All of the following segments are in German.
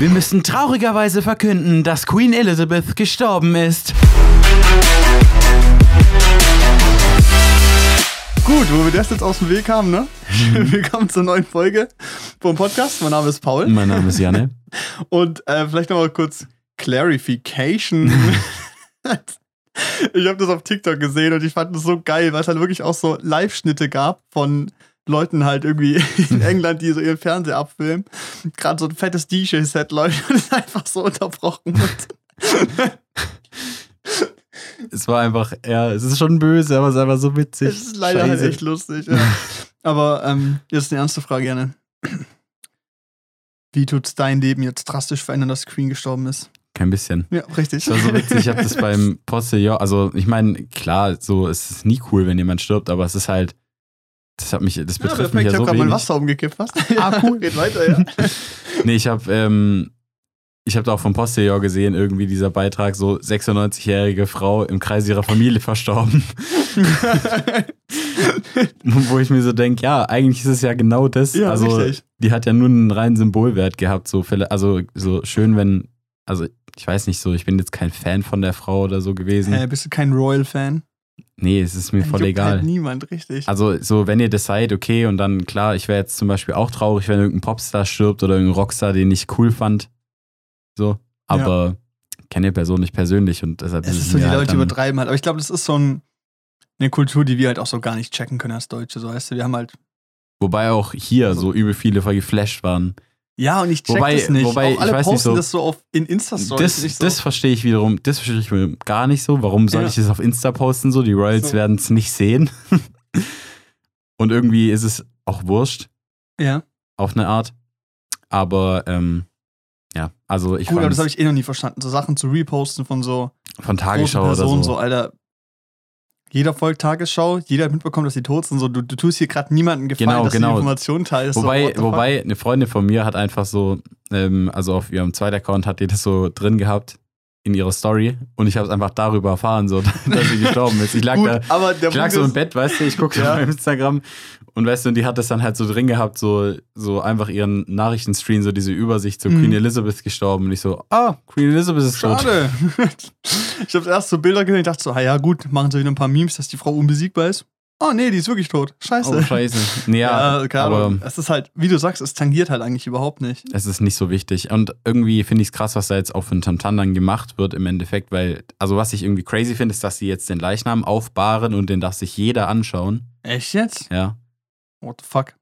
Wir müssen traurigerweise verkünden, dass Queen Elizabeth gestorben ist. Gut, wo wir das jetzt aus dem Weg haben, ne? Willkommen zur neuen Folge vom Podcast. Mein Name ist Paul. Mein Name ist Janne. Und äh, vielleicht nochmal kurz Clarification. ich habe das auf TikTok gesehen und ich fand das so geil, weil es halt wirklich auch so Live-Schnitte gab von Leuten halt irgendwie in England, die so ihren Fernseher abfilmen. Gerade so ein fettes DJ-Set läuft und ist einfach so unterbrochen wird. Es war einfach, ja, es ist schon böse, aber es ist einfach so witzig. Es ist leider halt Scheiße. echt lustig. Ja. Aber ähm, jetzt eine ernste Frage, Janne. Wie tut's dein Leben jetzt drastisch verändern, dass Queen gestorben ist? Kein bisschen. Ja, richtig. Das war so witzig, ich habe das beim Postillon, also ich meine, klar, so es ist nie cool, wenn jemand stirbt, aber es ist halt, das hat mich, das Ja, betrifft perfekt, mich ja ich so habe gerade mein. Wasser umgekippt fast. Ah, cool. Geht weiter, ja. Nee, ich habe ähm, ich habe da auch vom Postillon gesehen, irgendwie dieser Beitrag, so 96-jährige Frau im Kreis ihrer Familie verstorben. Wo ich mir so denke, ja, eigentlich ist es ja genau das. Ja, also, richtig. die hat ja nur einen reinen Symbolwert gehabt. So, Fälle- also, so schön, wenn, also, ich weiß nicht so, ich bin jetzt kein Fan von der Frau oder so gewesen. Hä, bist du kein Royal-Fan? Nee, es ist mir voll egal. Halt niemand, richtig. Also, so, wenn ihr das seid, okay, und dann, klar, ich wäre jetzt zum Beispiel auch traurig, wenn irgendein Popstar stirbt oder irgendein Rockstar, den ich cool fand. So, aber kenne die Person nicht persönlich und deshalb es ist so, die halt Leute übertreiben halt. Aber ich glaube, das ist so ein, eine Kultur, die wir halt auch so gar nicht checken können als Deutsche. So, weißt du, wir haben halt. Wobei auch hier so übel viele voll geflasht waren. Ja, und ich check Wobei- das nicht. wobei, auch alle ich weiß posten nicht so- das so auf, in Insta-Stories. Das, so. das verstehe ich wiederum, das verstehe ich gar nicht so. Warum soll Ja. ich das auf Insta posten? So, die Royals So. werden es nicht sehen. und irgendwie ist es auch wurscht, ja. auf eine Art. Aber ähm, ja, also ich Gut, aber das habe ich eh noch nie verstanden. So Sachen zu reposten von so von Tagesschau oder Personen, so. so, Alter. Jeder folgt Tagesschau, jeder hat mitbekommen, dass sie tot sind. So, du, du tust hier gerade niemandem gefallen, Genau, dass genau. du die Informationen teilst. so, Wobei, fuck? wobei eine Freundin von mir hat einfach so, ähm, also auf ihrem zweiten Account hat die das so drin gehabt in ihrer Story und ich habe es einfach darüber erfahren, so, dass sie gestorben ist. Ich lag Gut, da, aber ich lag so im Bett, weißt du, ich gucke Ja. auf Instagram und weißt du, und die hat das dann halt so drin gehabt, so, so einfach ihren Nachrichtenstream, so diese Übersicht, so Mhm. Queen Elizabeth gestorben und ich so, ah, Queen Elizabeth ist tot. Schade. ich habe erst so Bilder gesehen und dachte so, ah ja gut, machen sie wieder ein paar Memes, dass die Frau unbesiegbar ist. Oh nee, die ist wirklich tot. Scheiße. Oh, scheiße. Ja, Ja, keine aber. Es ist halt, wie du sagst, es tangiert halt eigentlich überhaupt nicht. es ist nicht so wichtig. Und irgendwie finde ich es krass, was da jetzt auch für ein Tamtam dann gemacht wird im Endeffekt, weil, also was ich irgendwie crazy finde, ist, dass sie jetzt den Leichnam aufbahren und den darf sich jeder anschauen. Echt jetzt? Ja. What the fuck?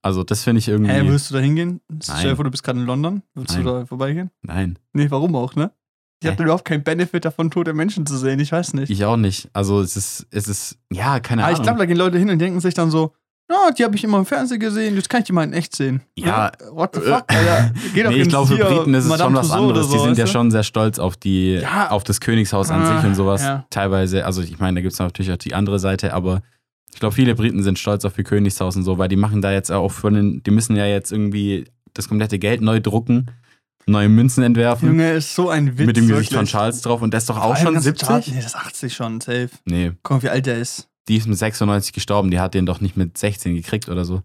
Also das finde ich irgendwie. Hä, würdest du da hingehen? Stell dir vor, du bist gerade in London. Würdest Nein. du da vorbeigehen? Nein, Nee, warum auch, ne? Ich habe überhaupt keinen Benefit davon, tote Menschen zu sehen. Ich weiß nicht. ich auch nicht. Also es ist, es ist, ja, keine Aber Ahnung. Ah, ich glaube, da gehen Leute hin und denken sich dann so, ja, die habe ich immer im Fernsehen gesehen, jetzt kann ich die mal in echt sehen. Ja. What the fuck, Alter? Geh doch nee, ich glaube, für Briten ist es Madame schon was Tussauds anderes. so, die sind ja du? schon sehr stolz auf die, Ja. auf das Königshaus an Ah, sich und sowas. ja. Teilweise, also ich meine, da gibt es natürlich auch die andere Seite, aber ich glaube, viele Briten sind stolz auf ihr Königshaus und so, weil die machen da jetzt auch von den, die müssen ja jetzt irgendwie das komplette Geld neu drucken, neue Münzen entwerfen. Junge, ist so ein Witz. mit dem Gesicht von wirklich. Charles drauf und der ist doch auch schon ganze 70? Charles- Nee, das ist 80 schon, safe. Nee, Guck mal, wie alt der ist. die ist mit 96 gestorben, die hat den doch nicht mit 16 gekriegt oder so.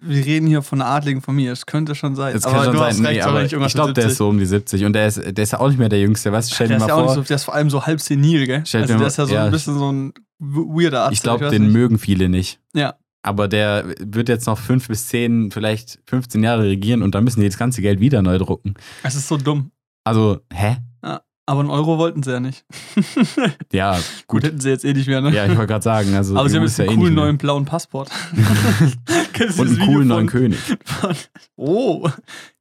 Wir reden hier von einer adligen Familie, es könnte schon sein. Das aber kann schon du sein, hast nee, recht, aber sorry, ich irgendwas glaube, der ist 70. so um die 70 und der ist, der ist ja auch nicht mehr der Jüngste, weißt du? Stell der dir ist mal vor, so, der ist vor allem so halb senil, gell? Stell also der ist ja so ja. ein bisschen so ein weirder Arzt. ich glaube, den mögen viele nicht. Ja. Aber der wird jetzt noch fünf bis zehn, vielleicht 15 Jahre regieren und dann müssen die das ganze Geld wieder neu drucken. Es ist so dumm. Also, hä? Aber einen Euro wollten sie ja nicht. Ja, Gut, gut. hätten sie jetzt eh nicht mehr, ne? Ja, ich wollte gerade sagen, also aber sie haben jetzt einen eh coolen mehr. neuen blauen Passport. Und einen coolen neuen König. Oh,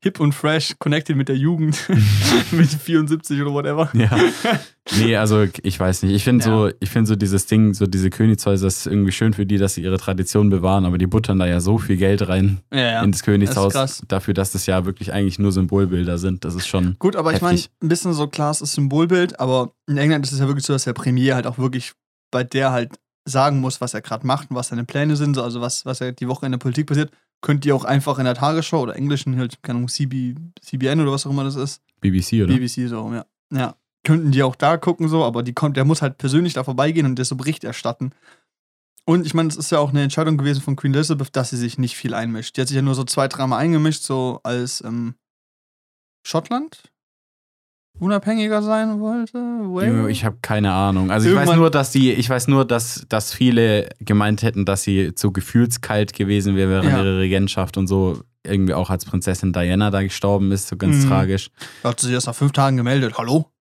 hip und fresh, connected mit der Jugend. mit 74 oder whatever. Ja. Nee, also ich weiß nicht. Ich finde Ja. so, ich finde so dieses Ding, so diese Königshäuser ist irgendwie schön für die, dass sie ihre Tradition bewahren, aber die buttern da ja so viel Geld rein Ja, ja. ins Königshaus Das dafür, dass das ja wirklich eigentlich nur Symbolbilder sind. Das ist schon. Gut, aber ich meine, Heftig. ein bisschen so klar, es ist Symbolbild, aber in England ist es ja wirklich so, dass der Premier halt auch wirklich bei der halt sagen muss, was er gerade macht und was seine Pläne sind, so, also was, was er die Woche in der Politik passiert, könnt ihr auch einfach in der Tagesschau oder englischen, halt, keine Ahnung, CB, CBN oder was auch immer das ist, BBC, oder? BBC so, ja. Ja. Könnten die auch da gucken, so, aber die kommt, der muss halt persönlich da vorbeigehen und der so Bericht erstatten. Und ich meine, es ist ja auch eine Entscheidung gewesen von Queen Elizabeth, dass sie sich nicht viel einmischt. Die hat sich ja nur so zwei, dreimal eingemischt, so als, ähm, Schottland unabhängiger sein wollte. Well. Ich habe keine Ahnung. Also ich weiß nur, dass die, ich weiß nur, dass, dass viele gemeint hätten, dass sie zu gefühlskalt gewesen wäre während Ja. ihrer Regentschaft und so irgendwie auch als Prinzessin Diana da gestorben ist, so ganz Mhm. tragisch. Da hat sie sich erst nach fünf Tagen gemeldet. Hallo?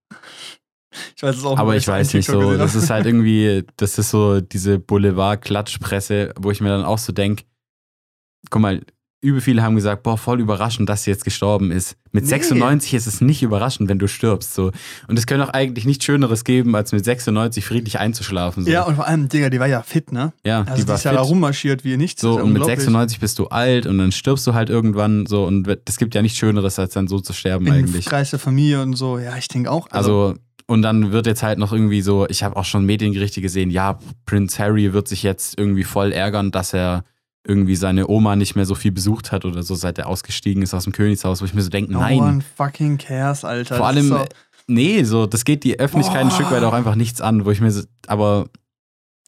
Ich weiß es auch Aber ich weiß nicht so, das ist halt irgendwie, das ist so diese Boulevard-Klatschpresse, wo ich mir dann auch so denke, guck mal, übel viele haben gesagt, boah, voll überraschend, dass sie jetzt gestorben ist. Mit Nee. 96 ist es nicht überraschend, wenn du stirbst. So. Und es könnte auch eigentlich nichts Schöneres geben, als mit 96 friedlich einzuschlafen. So. Ja, und vor allem, Digga, die war ja fit, ne? ja Also die die, war ist ja da fit. rummarschiert wie nichts. So, und mit unglaublich. 96 bist du alt und dann stirbst du halt irgendwann so und es gibt ja nichts Schöneres, als dann so zu sterben Im eigentlich. Kreis der Familie und so. Ja, ich denke auch. Also, und dann wird jetzt halt noch irgendwie so, ich habe auch schon Mediengerichte gesehen, ja, Prince Harry wird sich jetzt irgendwie voll ärgern, dass er irgendwie seine Oma nicht mehr so viel besucht hat oder so, seit er ausgestiegen ist aus dem Königshaus, wo ich mir so denke, no nein. one fucking cares, Alter. Vor ist allem, so, nee, so, das geht die Öffentlichkeit ein Boah. Stück weit auch einfach nichts an, wo ich mir so, aber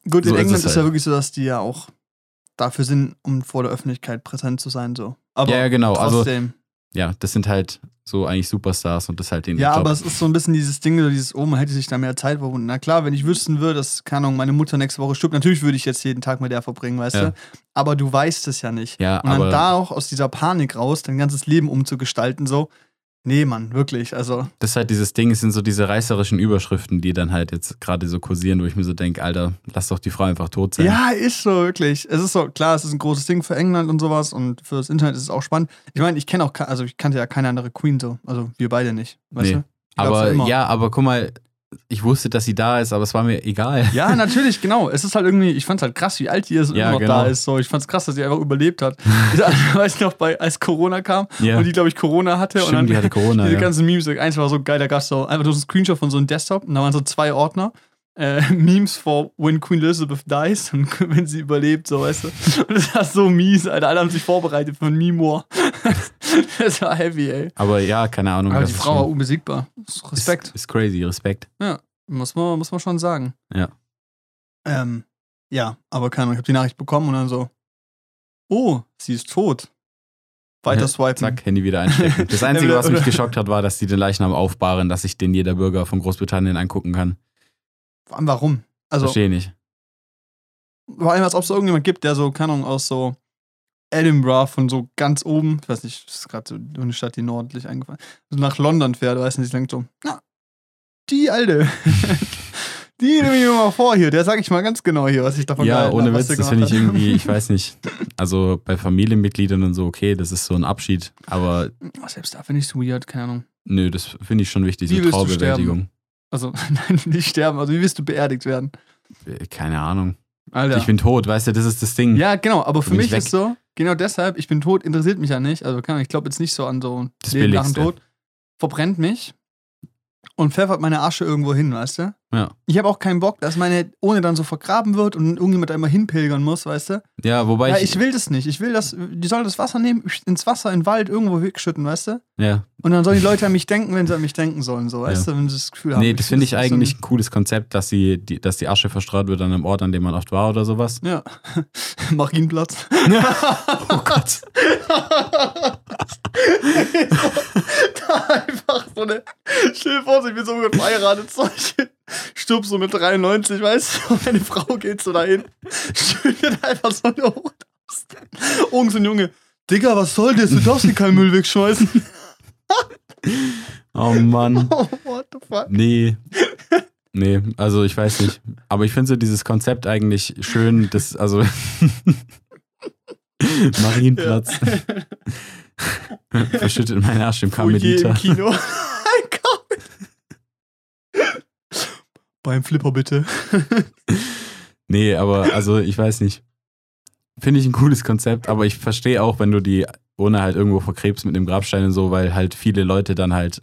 gut, so in ist England es ist, ja halt. wirklich so, dass die ja auch dafür sind, um vor der Öffentlichkeit präsent zu sein. So. Aber ja, ja, genau, also trotzdem. Ja, das sind halt so eigentlich Superstars und das ist halt den Ja, Job. aber es ist so ein bisschen dieses Ding, so dieses, oh, man hätte sich da mehr Zeit verbunden. Na klar, wenn ich wüssten würde, dass, keine Ahnung, meine Mutter nächste Woche stirbt, natürlich würde ich jetzt jeden Tag mit der verbringen, weißt Ja. du? Aber du weißt es ja nicht. ja, Und dann aber da auch aus dieser Panik raus, dein ganzes Leben umzugestalten, so. Nee, Mann, wirklich. Also, das ist halt dieses Ding, es sind so diese reißerischen Überschriften, die dann halt jetzt gerade so kursieren, wo ich mir so denke, Alter, lass doch die Frau einfach tot sein. ja, ist so, wirklich. Es ist so, klar, es ist ein großes Ding für England und sowas und für das Internet ist es auch spannend. Ich meine, ich kenne auch, also ich kannte ja keine andere Queen so. Also wir beide nicht, weißt Nee. du? Aber ja, aber guck mal, ich wusste, dass sie da ist, aber es war mir egal. Ja, natürlich, genau. Es ist halt irgendwie, ich fand's halt krass, wie alt die ist und Ja, immer noch genau. da ist. So. Ich fand's krass, dass sie einfach überlebt hat. Ich weiß noch, bei, als Corona kam Ja. und die, glaube ich, Corona hatte und Stimmt, dann die hatte Corona, diese ja. ganzen Memes, eins war so geil, da gab's so einfach nur so ein Screenshot von so einem Desktop und da waren so zwei Ordner. Äh, Memes for when Queen Elizabeth dies und wenn sie überlebt, so weißt du. Und das war so mies, Alter. Alle haben sich vorbereitet für ein Meme-War. das war heavy, ey. Aber ja, keine Ahnung. Aber die Frau war unbesiegbar. Respekt. Ist, ist crazy, Respekt. Muss man, muss man schon sagen. Ja. Ähm, ja, aber keine Ahnung, ich habe die Nachricht bekommen und dann so, oh, sie ist tot. Weiter swipen. Zack, Handy wieder einstecken. Das Einzige, Ja, was mich geschockt hat, war, dass die den Leichnam aufbahren, dass sich den jeder Bürger von Großbritannien angucken kann. Vor allem warum? Also, Verstehe nicht. vor allem, als ob es irgendjemand gibt, der so, keine Ahnung, aus so Edinburgh von so ganz oben, ich weiß nicht, das ist gerade so eine Stadt, die nordlich eingefallen so nach London fährt, weißt du, und sich denkt so, na, die Alte. die nehme ich mir mal vor hier, der sag ich mal ganz genau hier, was ich davon Ja, ohne hab, Witz, das finde ich irgendwie, ich weiß nicht. Also bei Familienmitgliedern und so, okay, das ist so ein Abschied. Aber Selbst da finde ich es weird, keine Ahnung. nö, das finde ich schon wichtig, Wie so Traubewältigung. Also, nein, nicht sterben, also wie wirst du beerdigt werden? Äh, Keine Ahnung. Alter. Ich bin tot, weißt du, das ist das Ding. ja, genau, aber für mich weg. ist so, genau deshalb, ich bin tot, interessiert mich ja nicht. Also, keine Ahnung, ich glaube jetzt nicht so an so Das Leben nach dem. Tod. Verbrennt mich und pfeffert meine Asche irgendwo hin, weißt du? Ja. Ich habe auch keinen Bock, dass meine Ohne dann so vergraben wird und irgendjemand da immer hinpilgern muss, weißt du? Ja, wobei Ja, ich, ich will das nicht. Ich will das, die sollen das Wasser nehmen, ins Wasser, in den Wald, irgendwo wegschütten, weißt du? ja, Und dann sollen die Leute an mich denken, wenn sie an mich denken sollen, so, weißt Ja. du? Wenn sie das Gefühl haben. nee, das finde ich ein- eigentlich ein cooles Konzept, dass, sie, die, dass die Asche verstreut wird an einem Ort, an dem man oft war oder sowas. Ja. Marienplatz. Oh Gott. einfach so eine. Stell dir vor, ich bin so gut verheiratet, so ich stirb so mit 93, weißt du, und meine Frau geht so dahin, schüttet einfach so eine Hut aus. Jungs und Junge, Digga, was soll das? Du darfst hier keinen Müll wegschmeißen. Oh Mann. Oh, what the fuck? Nee. Nee, also ich weiß nicht. Aber ich finde so dieses Konzept eigentlich schön, das, also Marienplatz. Verschüttet meine Asche im Karmeliter. im Kino. Beim Flipper bitte. Nee, aber also ich weiß nicht. Finde ich ein cooles Konzept, aber ich verstehe auch, wenn du die ohne halt irgendwo verkrebst mit dem Grabstein und so, weil halt viele Leute dann halt,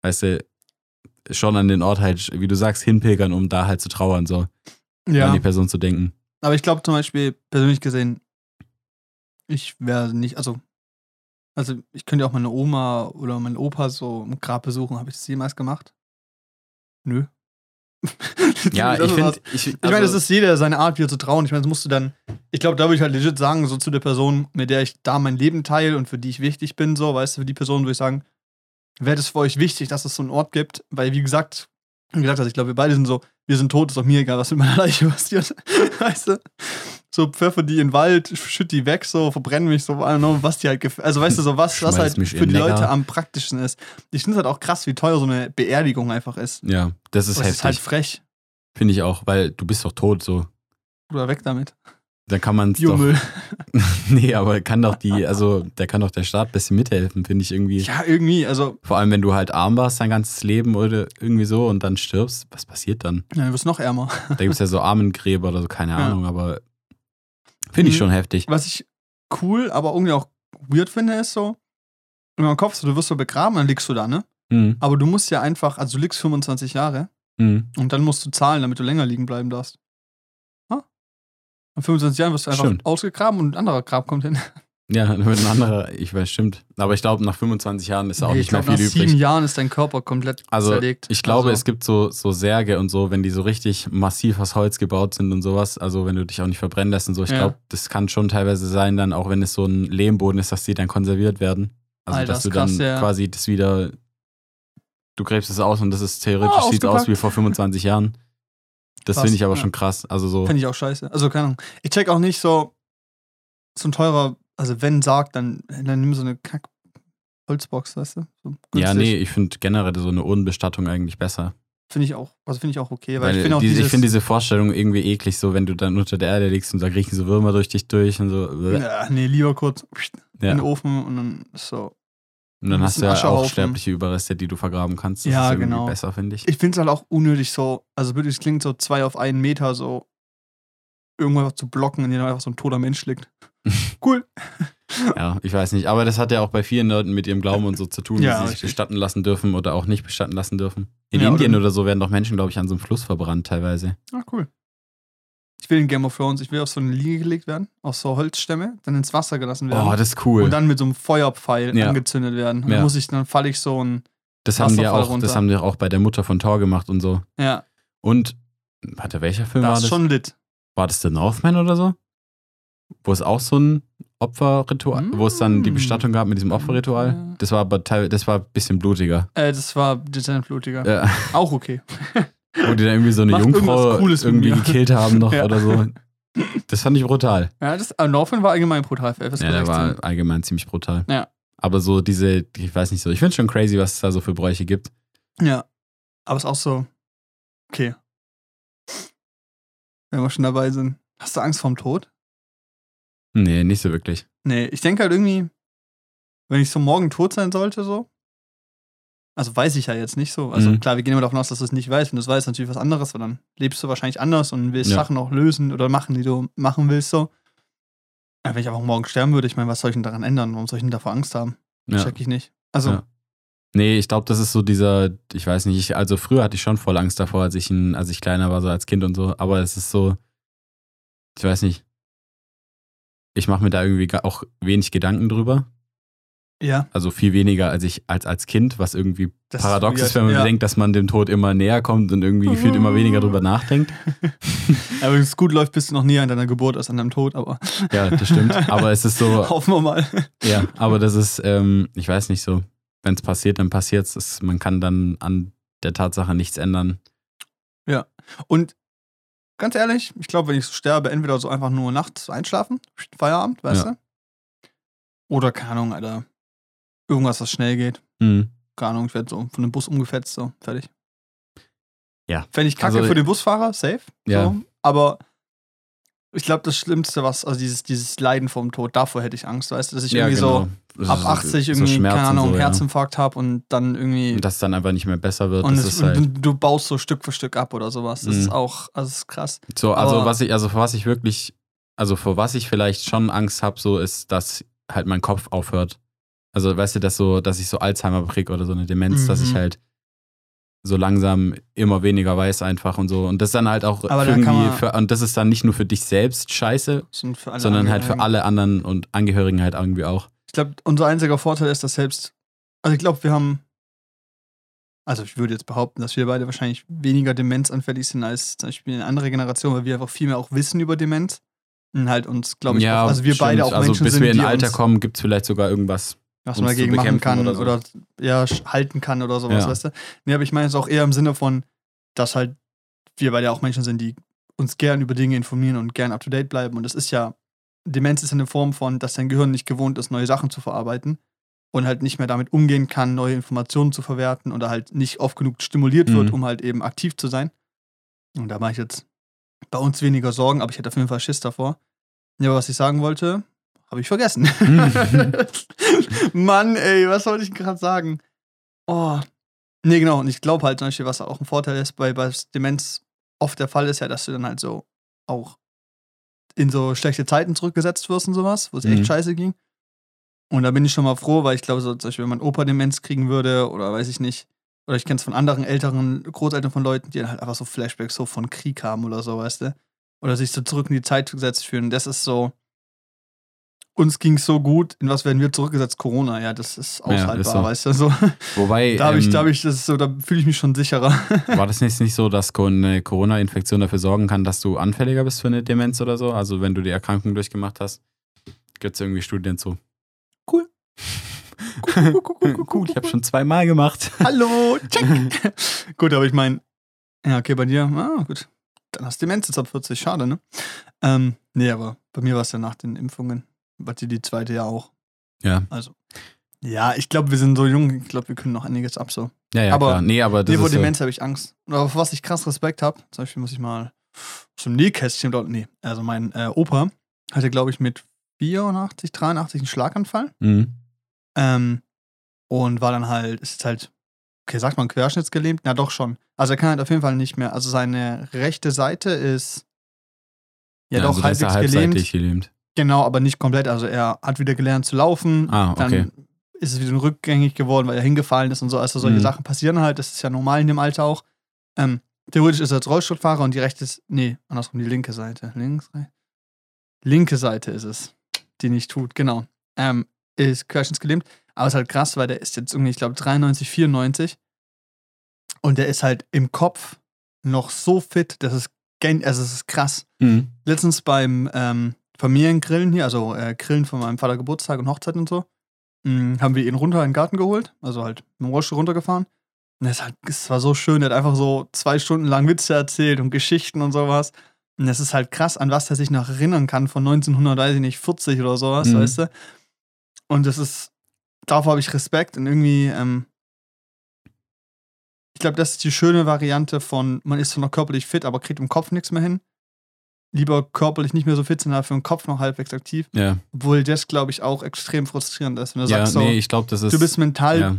weißt du, schon an den Ort halt, wie du sagst, hinpilgern, um da halt zu trauern, so an Ja. die Person zu denken. Aber ich glaube zum Beispiel, persönlich gesehen, ich wäre nicht, also, also ich könnte ja auch meine Oma oder meinen Opa so im Grab besuchen. Habe ich das jemals gemacht? Nö. Ja, ich finde, ich, Ich meine, das ist jeder seine Art, wieder zu trauen. Ich meine, das musst du dann. Ich glaube, da würde ich halt legit sagen, so zu der Person, mit der ich da mein Leben teile und für die ich wichtig bin, so, weißt du, für die Person würde ich sagen, wäre das für euch wichtig, dass es so einen Ort gibt, weil wie gesagt, wie gesagt, also ich glaube, wir beide sind so, wir sind tot, ist doch mir egal, was mit meiner Leiche passiert. weißt du? So pfeffer die in den Wald, schütt die weg, so, verbrennen mich so, I don't know, was die halt. Also weißt du, so was, was Schmeiß halt mich für die Lecker. Leute am praktischsten ist. Ich finde es halt auch krass, wie teuer so eine Beerdigung einfach ist. Ja, das ist Das heftig. ist halt frech. Finde ich auch, weil du bist doch tot so. Oder weg damit. Da kann man es doch. Nee, aber kann doch die, also da kann doch der Staat ein bisschen mithelfen, finde ich irgendwie. Ja, irgendwie, also, Vor allem, wenn du halt arm warst dein ganzes Leben oder irgendwie so und dann stirbst, was passiert dann? ja, du wirst noch ärmer. Da gibt es ja so Armengräber oder so, keine Ja. Ahnung, aber finde ich Mhm. schon heftig. Was ich cool, aber irgendwie auch weird finde, ist so, in meinem Kopf, so, du wirst so begraben, dann liegst du da, ne? Mhm. Aber du musst ja einfach, also du liegst 25 Jahre Mhm. und dann musst du zahlen, damit du länger liegen bleiben darfst. In 25 Jahren wirst du einfach Stimmt. ausgegraben und ein anderer Grab kommt hin. Ja, dann wird ein anderer, ich weiß, stimmt. Aber ich glaube, nach 25 Jahren ist auch Nee, nicht ich mehr glaub, viel nach sieben übrig. Jahren ist dein Körper komplett Also, zerlegt. ich glaube, also, es gibt so, so Särge und so, wenn die so richtig massiv aus Holz gebaut sind und sowas. Also, wenn du dich auch nicht verbrennen lässt und so. Ich Ja. glaube, das kann schon teilweise sein, dann, auch wenn es so ein Lehmboden ist, dass die dann konserviert werden. Also, Alter, dass du krass, dann ja. quasi das wieder. Du gräbst es aus und das ist theoretisch, Ah, sieht aus wie vor 25 Jahren. Das finde ich aber ja. schon krass. Also, so. Finde ich auch scheiße. Also, keine Ahnung. Ich check auch nicht so, so ein teurer, also wenn sagt, dann, dann nimm so eine Kack Holzbox, weißt du? So Ja, nee, ich finde generell so eine Urnenbestattung eigentlich besser. Finde ich auch, also finde ich auch okay, weil, Weil ich finde diese, finde diese Vorstellung irgendwie eklig, so wenn du dann unter der Erde liegst und da kriechen so Würmer durch dich durch und so. ja, nee, lieber kurz Ja. in den Ofen und dann so. Und dann hast du ja auch sterbliche Überreste, die du vergraben kannst. Das Ja, ist irgendwie genau. besser, finde ich. Ich finde es halt auch unnötig so, also wirklich, es klingt so zwei auf einen Meter so irgendwo zu blocken, in dem einfach so ein toter Mensch liegt. Cool. Ja, ich weiß nicht. Aber das hat ja auch bei vielen Leuten mit ihrem Glauben und so zu tun, Ja, die sich richtig. bestatten lassen dürfen oder auch nicht bestatten lassen dürfen. In Ja, Indien oder- oder so werden doch Menschen, glaube ich, an so einem Fluss verbrannt teilweise. Ah, cool. Ich will in Game of Thrones, ich will auf so eine Liege gelegt werden, auf so Holzstämme, dann ins Wasser gelassen werden. Oh, das ist cool. Und dann mit so einem Feuerpfeil Ja. angezündet werden. Und Ja. dann muss ich, dann falle ich so ein, das haben die auch, runter. das haben die auch bei der Mutter von Thor gemacht und so. ja, Und, warte, welcher Film war das das? ist schon lit. War das The Northman oder so? Wo es auch so ein Opferritual, Mm. wo es dann die Bestattung gab mit diesem Opferritual. Das war aber teil, das war ein bisschen blutiger. Äh, das war dezent blutiger. Ja, Auch okay. wo die dann irgendwie so eine Macht Jungfrau irgendwie gekillt haben noch Ja. oder so. Das fand ich brutal. Ja, das äh, Northman war allgemein brutal für FSK Ja, der 16. war allgemein ziemlich brutal. Ja. Aber so diese, ich weiß nicht so, ich finde schon crazy, was es da so für Bräuche gibt. Ja. Aber es ist auch so, okay. Wenn wir schon dabei sind. Hast du Angst vorm Tod? Nee, nicht so wirklich. Nee, ich denke halt irgendwie, wenn ich so morgen tot sein sollte, so. Also weiß ich ja jetzt nicht so. Also Mhm. klar, wir gehen immer davon aus, dass du es nicht weißt. Wenn du es weißt, natürlich was anderes, weil dann lebst du wahrscheinlich anders und willst Ja. Sachen auch lösen oder machen, die du machen willst, so. Ja, wenn ich einfach morgen sterben würde, ich meine, was soll ich denn daran ändern? Warum soll ich denn davor Angst haben? Ja. Check ich nicht. Also, Ja. Nee, ich glaube, das ist so dieser, ich weiß nicht, ich, also früher hatte ich schon voll Angst davor, als ich, ein, als ich kleiner war, so als Kind und so, aber es ist so, ich weiß nicht, ich mache mir da irgendwie auch wenig Gedanken drüber, ja. also viel weniger als ich als als Kind, was irgendwie Das paradox ist wenn man ja. denkt, dass man dem Tod immer näher kommt und irgendwie gefühlt immer weniger drüber nachdenkt. Aber wenn es gut läuft, bist du noch näher an deiner Geburt als an deinem Tod, aber Ja, das stimmt, aber es ist so, hoffen wir mal. Ja, aber das ist, ähm, ich weiß nicht so, wenn es passiert, dann passiert es. Man kann dann an der Tatsache nichts ändern. Und ganz ehrlich, ich glaube, wenn ich so sterbe, entweder so einfach nur nachts einschlafen, Feierabend, weißt Ja. du? Oder, keine Ahnung, Alter, irgendwas, was schnell geht. Mhm. Keine Ahnung, ich werde so von dem Bus umgefetzt, so, fertig. Ja. Fände ich kacke Also- für den Busfahrer, safe. Ja. So, aber ich glaube, das Schlimmste, was, also dieses, dieses Leiden vom Tod, davor hätte ich Angst, weißt du, dass ich irgendwie so genau. ab 80 irgendwie, Schmerzen keine Ahnung, so, ja. Herzinfarkt habe und dann irgendwie. Und das dann einfach nicht mehr besser wird. und das ist halt und du, du baust so Stück für Stück ab oder sowas. Das Mhm. ist auch, also das ist krass. so, also aber- was ich, also vor was ich wirklich, also vor was ich vielleicht schon Angst habe, so ist, dass halt mein Kopf aufhört. Also weißt du, dass so, dass ich so Alzheimer krieg oder so eine Demenz, dass ich Mhm. halt so langsam immer weniger weiß einfach und so. Und das dann halt auch Aber irgendwie für, und das ist dann nicht nur für dich selbst scheiße, sondern halt für alle anderen und Angehörigen halt irgendwie auch. Ich glaube, unser einziger Vorteil ist, dass selbst, also ich glaube, wir haben, also ich würde jetzt behaupten, dass wir beide wahrscheinlich weniger demenzanfällig sind als zum Beispiel eine andere Generation, weil wir einfach viel mehr auch wissen über Demenz. Und halt uns, glaube ich, auch, also wir stimmt. beide auch also Menschen bis sind, wir in die Alter kommen, gibt es vielleicht sogar irgendwas. Was man dagegen machen kann oder oder, so. ja, sch- halten kann oder sowas, Ja. weißt du? Nee, aber ich meine es auch eher im Sinne von, dass halt wir beide auch Menschen sind, die uns gern über Dinge informieren und gern up to date bleiben. Und das ist ja, Demenz ist eine Form von, dass dein Gehirn nicht gewohnt ist, neue Sachen zu verarbeiten und halt nicht mehr damit umgehen kann, neue Informationen zu verwerten oder halt nicht oft genug stimuliert wird, Mhm. um halt eben aktiv zu sein. Und da mache ich jetzt bei uns weniger Sorgen, aber ich hätte auf jeden Fall Schiss davor. Ja, aber was ich sagen wollte, habe ich vergessen. Mann, ey, was wollte ich gerade sagen? Oh. Nee, genau. Und ich glaube halt zum Beispiel, was auch ein Vorteil ist bei, bei Demenz oft der Fall ist, ja, dass du dann halt so auch in so schlechte Zeiten zurückgesetzt wirst und sowas, wo es Mhm. echt scheiße ging. Und da bin ich schon mal froh, weil ich glaube, so, zum Beispiel, wenn mein Opa Demenz kriegen würde oder weiß ich nicht, oder ich kenne es von anderen älteren Großeltern von Leuten, die dann halt einfach so Flashbacks so von Krieg haben oder so, weißt du? Oder sich so zurück in die Zeit gesetzt fühlen. Das ist so, uns ging es so gut, in was werden wir zurückgesetzt? Corona, ja, das ist Ja, aushaltbar, ist so. weißt du? So, Wobei, da ich, ähm, da ich, das so, da fühle ich mich schon sicherer. war das jetzt nicht so, dass eine Corona-Infektion dafür sorgen kann, dass du anfälliger bist für eine Demenz oder so? Also wenn du die Erkrankung durchgemacht hast, gibt es irgendwie Studien zu. Cool. Cool, cool, cool, cool, cool, ich habe schon zweimal gemacht. Hallo, check. gut, aber ich meine, ja, okay, bei dir, ah, gut. Dann hast du Demenz jetzt ab 40, schade, ne? Ähm, nee, aber bei mir war es ja nach den Impfungen. Bei dir die zweite ja auch. Ja, Also, ja, ich glaube, wir sind so jung, ich glaube, wir können noch einiges ab so. ja, ja, Aber- klar. Nee, aber das Nee, ist so, Demenz habe ich Angst. Aber vor was ich krass Respekt habe, zum Beispiel muss ich mal zum Nähkästchen dort, nee, also mein äh, Opa hatte, glaube ich, mit 84, 83 einen Schlaganfall. Mhm. Ähm, und war dann halt, ist jetzt halt, okay, sagt man querschnittsgelähmt? Na doch schon. Also er kann halt auf jeden Fall nicht mehr. Also seine rechte Seite ist ja, doch also ja halbwegs gelähmt. gelähmt. Genau, aber nicht komplett. Also er hat wieder gelernt zu laufen. Ah, okay. Dann ist es wieder rückgängig geworden, weil er hingefallen ist und so. Also solche Mhm. Sachen passieren halt. Das ist ja normal in dem Alter auch. Ähm, theoretisch ist er jetzt Rollstuhlfahrer und die rechte ist, nee, andersrum, die linke Seite. Links, rechts. Linke Seite ist es, die nicht tut, genau. Ähm, ist querschnittsgelähmt. Aber es ist halt krass, weil der ist jetzt irgendwie, ich glaube, 93, 94. Und der ist halt im Kopf noch so fit, das ist, gen also es ist krass Mhm. letztens beim ähm, Familiengrillen hier, also äh, Grillen von meinem Vater Geburtstag und Hochzeit und so, mh, haben wir ihn runter in den Garten geholt, also halt mit dem Rollstuhl runtergefahren. Und es, halt, es war so schön, er hat einfach so zwei Stunden lang Witze erzählt und Geschichten und sowas. Und es ist halt krass, an was er sich noch erinnern kann von 1900, weiß ich nicht, 40 oder sowas, Mhm. weißt du? Und das ist, davor habe ich Respekt und irgendwie, ähm, ich glaube, das ist die schöne Variante von, man ist zwar noch körperlich fit, aber kriegt im Kopf nichts mehr hin. Lieber körperlich nicht mehr so fit sind, aber für den Kopf noch halbwegs aktiv. Ja, Obwohl das, glaube ich, auch extrem frustrierend ist, wenn du ja sagst, so, nee, ich glaube, das ist. du bist mental ja,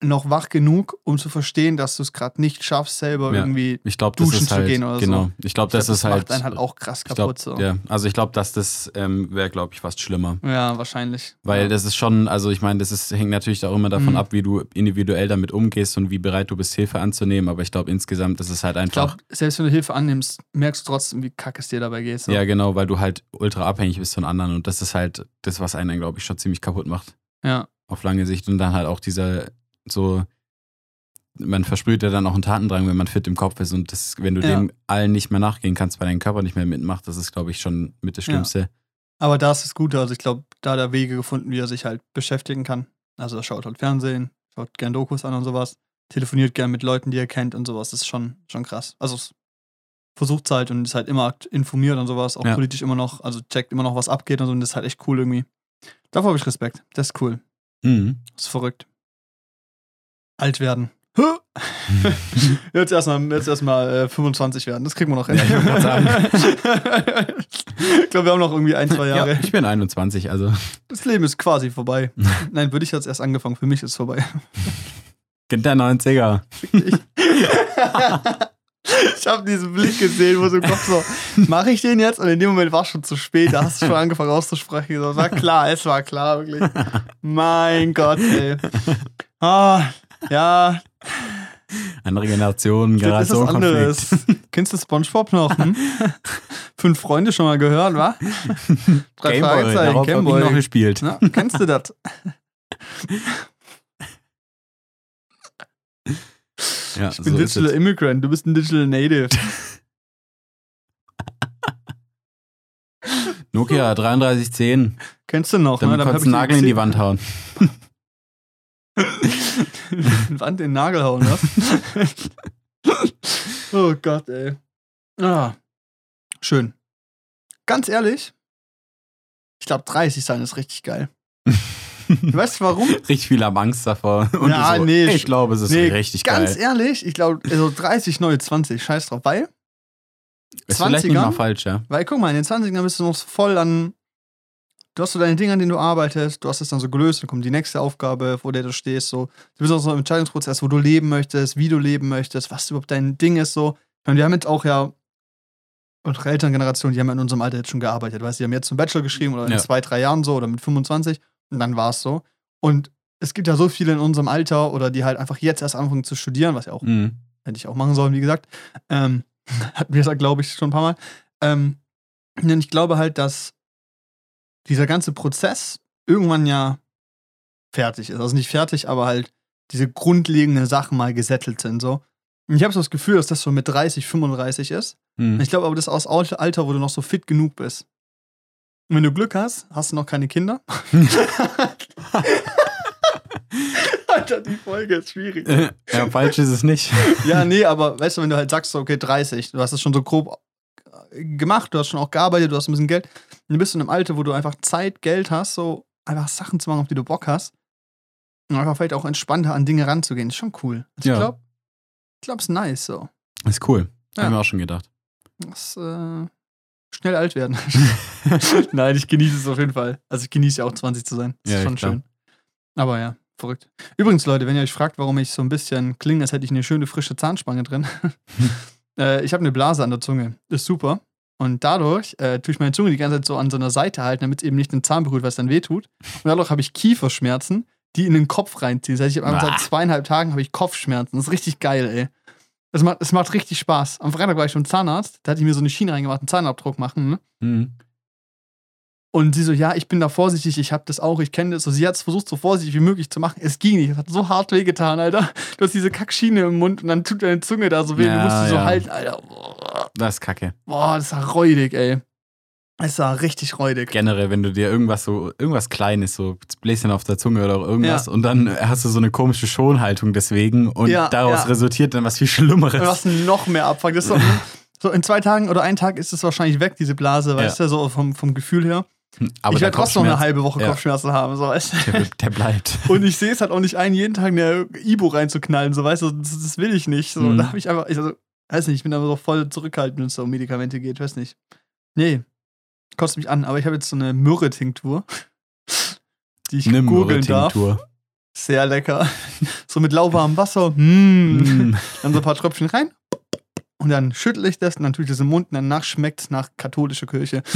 noch wach genug, um zu verstehen, dass du es gerade nicht schaffst, selber Ja. irgendwie. ich glaube, das duschen zu halt. gehen oder so. genau. Ich glaube, das Ich glaub, ist halt. macht einen halt auch krass ich glaub, kaputt. so. Ja, also ich glaube, dass das ähm, wäre, glaube ich, fast schlimmer. ja, wahrscheinlich. Weil ja. das ist schon, also ich meine, das ist, hängt natürlich auch immer davon Mhm. ab, wie du individuell damit umgehst und wie bereit du bist, Hilfe anzunehmen. Aber ich glaube, insgesamt ist es halt ich einfach. glaube, selbst wenn du Hilfe annimmst, merkst du trotzdem, wie kacke es dir dabei geht. So. Ja, genau, weil du halt ultra abhängig bist von anderen und das ist halt das, was einen, glaube ich, schon ziemlich kaputt macht. ja. Auf lange Sicht und dann halt auch dieser so, man versprüht ja dann auch einen Tatendrang, wenn man fit im Kopf ist und das, wenn du Ja. dem allen nicht mehr nachgehen kannst, weil dein Körper nicht mehr mitmacht, das ist, glaube ich, schon mit das Ja. Schlimmste. Aber da ist das Gute. Also ich glaube, da hat er Wege gefunden, wie er sich halt beschäftigen kann. Also er schaut halt Fernsehen, schaut gern Dokus an und sowas, telefoniert gern mit Leuten, die er kennt und sowas. Das ist schon, schon krass. Also es versucht halt und ist halt immer informiert und sowas, auch Ja. politisch immer noch, also checkt immer noch, was abgeht und so. Und das ist halt echt cool irgendwie. Davor habe ich Respekt. Das ist cool. Mhm. Das ist verrückt. Alt werden. Jetzt erstmal jetzt erstmal äh, 25 werden. Das kriegen wir noch hin. Ja, ich sagen. ich glaube, wir haben noch irgendwie ein, zwei Jahre. Ja, ich bin 21, also Das Leben ist quasi vorbei. Nein, würde ich jetzt erst angefangen. Für mich ist es vorbei. Kind der 90er. ich habe diesen Blick gesehen, wo so im Kopf so, mache ich den jetzt? Und in dem Moment war es schon zu spät. Da hast du schon angefangen auszusprechen. So, war klar, es war klar, wirklich. Mein Gott, ey. Ah, ja, Andere Generationen, Generationenkonflikt. anderes. Kennst du Spongebob noch? Hm? Fünf Freunde schon mal gehört, wa? Drei Fragezeichen, Gameboy. noch gespielt. Na, kennst du das? Ja, Ich bin so Digital. Immigrant, du bist ein Digital Native. Nokia 3310, Kennst du noch, damit ne? hab du einen Nagel in die. Wand hauen. Wand in den Nagel hauen lassen. oh Gott, ey. Ah, schön. Ganz ehrlich, ich glaube 30 sein ist richtig geil. weißt du warum? Richtig viel haben Angst davor. Und Ja, so, nee, Ich glaube, es ist nee, richtig Ganz geil. ehrlich, ich glaube, also 30, neue 20, scheiß drauf. Weil, Ist vielleicht nicht 20ern? mal falsch, ja. weil guck mal, in den 20ern bist du noch voll an. Du hast so deine Dinge, an denen du arbeitest, du hast es dann so gelöst, dann kommt die nächste Aufgabe, vor der du stehst. So. Du bist auch so im Entscheidungsprozess, wo du leben möchtest, wie du leben möchtest, was überhaupt dein Ding ist. So. Meine, wir haben jetzt auch ja unsere Elterngeneration, die haben ja in unserem Alter jetzt schon gearbeitet. Weißt du, die haben jetzt einen Bachelor geschrieben oder in Ja. zwei, drei Jahren so oder mit 25 und dann war es so. Und es gibt ja so viele in unserem Alter oder die halt einfach jetzt erst anfangen zu studieren, was ja auch Mhm. hätte ich auch machen sollen, wie gesagt. Ähm, hatten wir das, glaube ich, schon ein paar Mal. Ähm, denn ich glaube halt, dass dieser ganze Prozess irgendwann ja fertig ist. Also nicht fertig, aber halt diese grundlegenden Sachen mal gesettelt sind. So. Und ich habe so das Gefühl, dass das so mit 30, 35 ist. Mhm. Ich glaube aber, das ist aus Al- Alter, wo du noch so fit genug bist. Und wenn du Glück hast, hast du noch keine Kinder. Alter, die Folge ist schwierig. ja, falsch ist es nicht. Ja, nee, aber weißt du, wenn du halt sagst, so, okay, 30, du hast es schon so grob gemacht, du hast schon auch gearbeitet, du hast ein bisschen Geld, und du bist in einem Alter, wo du einfach Zeit, Geld hast, so einfach Sachen zu machen, auf die du Bock hast. Und einfach vielleicht auch entspannter an Dinge ranzugehen. Ist schon cool. Also Ja. Ich glaube, ich glaube, es ist nice so. Ist cool. Ja. Haben wir auch schon gedacht. Das, äh, schnell alt werden. Nein, ich genieße es auf jeden Fall. Also ich genieße ja auch 20 zu sein. Das Ja, ist schon schön. Aber ja, verrückt. Übrigens, Leute, wenn ihr euch fragt, warum ich so ein bisschen klinge, als hätte ich eine schöne frische Zahnspange drin. äh, ich habe eine Blase an der Zunge. Ist super. Und dadurch äh, tue ich meine Zunge die ganze Zeit so an so einer Seite halten, damit es eben nicht den Zahn berührt, was dann wehtut. Und dadurch habe ich Kieferschmerzen, die in den Kopf reinziehen. Das heißt, ich habe einfach seit zweieinhalb Tagen habe ich Kopfschmerzen. Das ist richtig geil, ey. Es macht, macht richtig Spaß. Am Freitag war ich schon Zahnarzt, da hatte ich mir so eine Schiene reingemacht, einen Zahnabdruck machen. Ne? Mhm. Und sie so, ja, ich bin da vorsichtig, ich habe das auch, ich kenne das. So, sie hat es versucht, so vorsichtig wie möglich zu machen. Es ging nicht, es hat so hart wehgetan, Alter. Du hast diese Kackschiene im Mund und dann tut deine Zunge da so weh, du Ja, musst sie so ja. halten, Alter. Boah, Das ist kacke. Boah, das war räudig, ey. Es war richtig räudig. Generell, wenn du dir irgendwas so, irgendwas Kleines, so Bläschen auf der Zunge oder irgendwas, und dann hast du so eine komische Schonhaltung deswegen und Ja, daraus ja. resultiert dann was viel Schlimmeres. Und was noch mehr Abfuck. Das ist so, so in zwei Tagen oder einen Tag ist es wahrscheinlich weg, diese Blase, weißt du, so vom, vom Gefühl her. Aber ich werde trotzdem noch eine halbe Woche Ja. Kopfschmerzen haben, so weißt du. der, der bleibt. Und ich sehe es halt auch nicht ein, jeden Tag eine Ibo reinzuknallen, so weißt du, das, das will ich nicht. So, Mhm. da habe ich einfach, ich, also, weiß nicht, ich bin aber so voll zurückhaltend, wenn es so um Medikamente geht, weiß nicht. Nee, kotzt mich an, aber ich habe jetzt so eine Myrrhe-Tinktur, die ich Eine googeln darf. Sehr lecker. So mit lauwarmem Wasser. Mm. Mm. Dann so ein paar Tröpfchen rein. Und dann schüttel ich das und dann tue ich das im Mund und danach schmeckt es nach katholischer Kirche.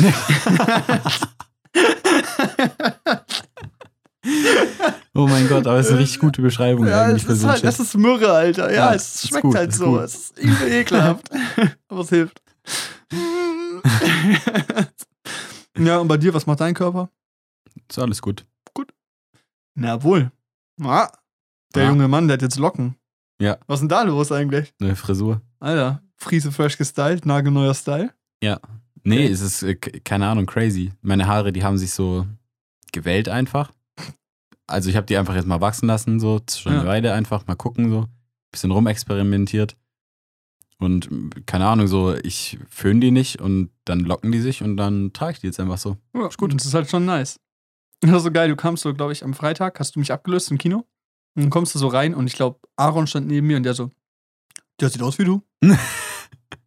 Oh mein Gott, aber es ist eine richtig gute Beschreibung Ja, eigentlich für ist halt, das ist Myrrhe, Alter. Ja, Ja, es schmeckt gut, halt so. gut. Es ist übel ekelhaft. Aber es hilft. ja, und bei dir, was macht dein Körper? Ist alles gut. Na wohl. Ah, der Ah. junge Mann, der hat jetzt Locken. Ja. Was ist denn da los eigentlich? Eine Frisur. Alter, Friese fresh gestylt, nagelneuer Style. Nee, Okay. es ist, äh, keine Ahnung, crazy. Meine Haare, die haben sich so gewellt einfach. Also ich habe die einfach jetzt mal wachsen lassen, so schon eine Ja. Weile einfach, mal gucken, so. Bisschen rumexperimentiert. Und keine Ahnung, so, ich föhne die nicht und dann locken die sich und dann trage ich die jetzt einfach so. Ja, ist gut. Und das ist halt schon nice. Das ist so geil. Du kamst so, glaube ich, am Freitag, hast du mich abgelöst im Kino. Und dann kommst du so rein und ich glaube, Aaron stand neben mir und der so, der sieht aus wie du.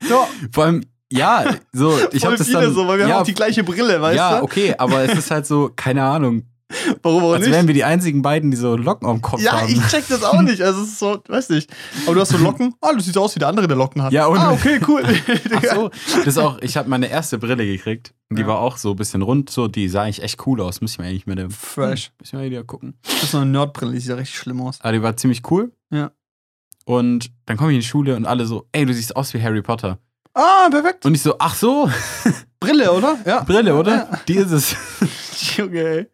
ja, Vor allem, ja, so, ich habe das viele dann. so, weil wir ja, haben auch die gleiche Brille, weißt ja, du? okay, aber es ist halt so, keine Ahnung. Warum auch Als nicht? wären wir die einzigen beiden, die so Locken am Kopf Ja, haben. ich check das auch nicht. Also, es ist so, weiß nicht. Aber du hast so Locken. Ah, du siehst aus wie der andere, der Locken hat. Ja, und- Ah, okay, cool. Ach so, das ist auch, ich habe meine erste Brille gekriegt. Die Ja. war auch so ein bisschen rund, so, die sah eigentlich echt cool aus. Muss ich mir eigentlich mal, Fresh. muss ich mal wieder gucken. Das ist so eine Nerdbrille, die sieht ja richtig schlimm aus. Aber die war ziemlich cool. Ja. Und dann komme ich in die Schule und alle so, ey, du siehst aus wie Harry Potter. Ah, perfekt. Und ich so, ach so, Brille, oder? Ja. Brille, oder? Ja. Die ist es. Junge, ey.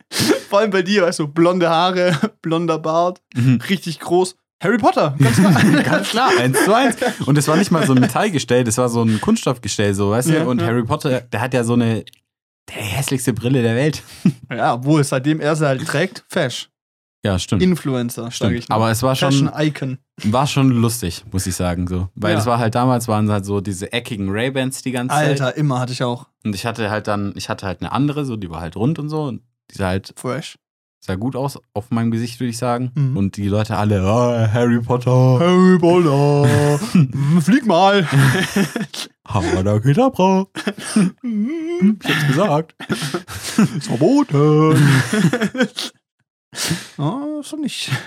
Vor allem bei dir, weißt du, blonde Haare, blonder Bart, richtig groß. Harry Potter, ganz klar. Ganz klar, eins zu eins. Und es war nicht mal so ein Metallgestell, das war so ein Kunststoffgestell, so, weißt Ja, du? Und ja. Harry Potter, der hat ja so eine, der hässlichste Brille der Welt. ja, obwohl, seitdem er sie halt trägt, fesch. Ja, stimmt. Influencer, sage stimmt. ich. noch. Aber es war Fashion schon, Icon. war schon lustig, muss ich sagen. So. Weil Ja. es war halt damals, waren halt so diese eckigen Ray-Bans die ganze Zeit. Alter, immer hatte ich auch. Und ich hatte halt dann, ich hatte halt eine andere, so, die war halt rund und so. Und die sah halt, Fresh. sah gut aus auf meinem Gesicht, würde ich sagen. Mhm. Und die Leute alle, ah, Harry Potter, Harry Potter. Flieg mal. Havada Kedavra. Ich hab's gesagt. Verboten. oh, schon nicht.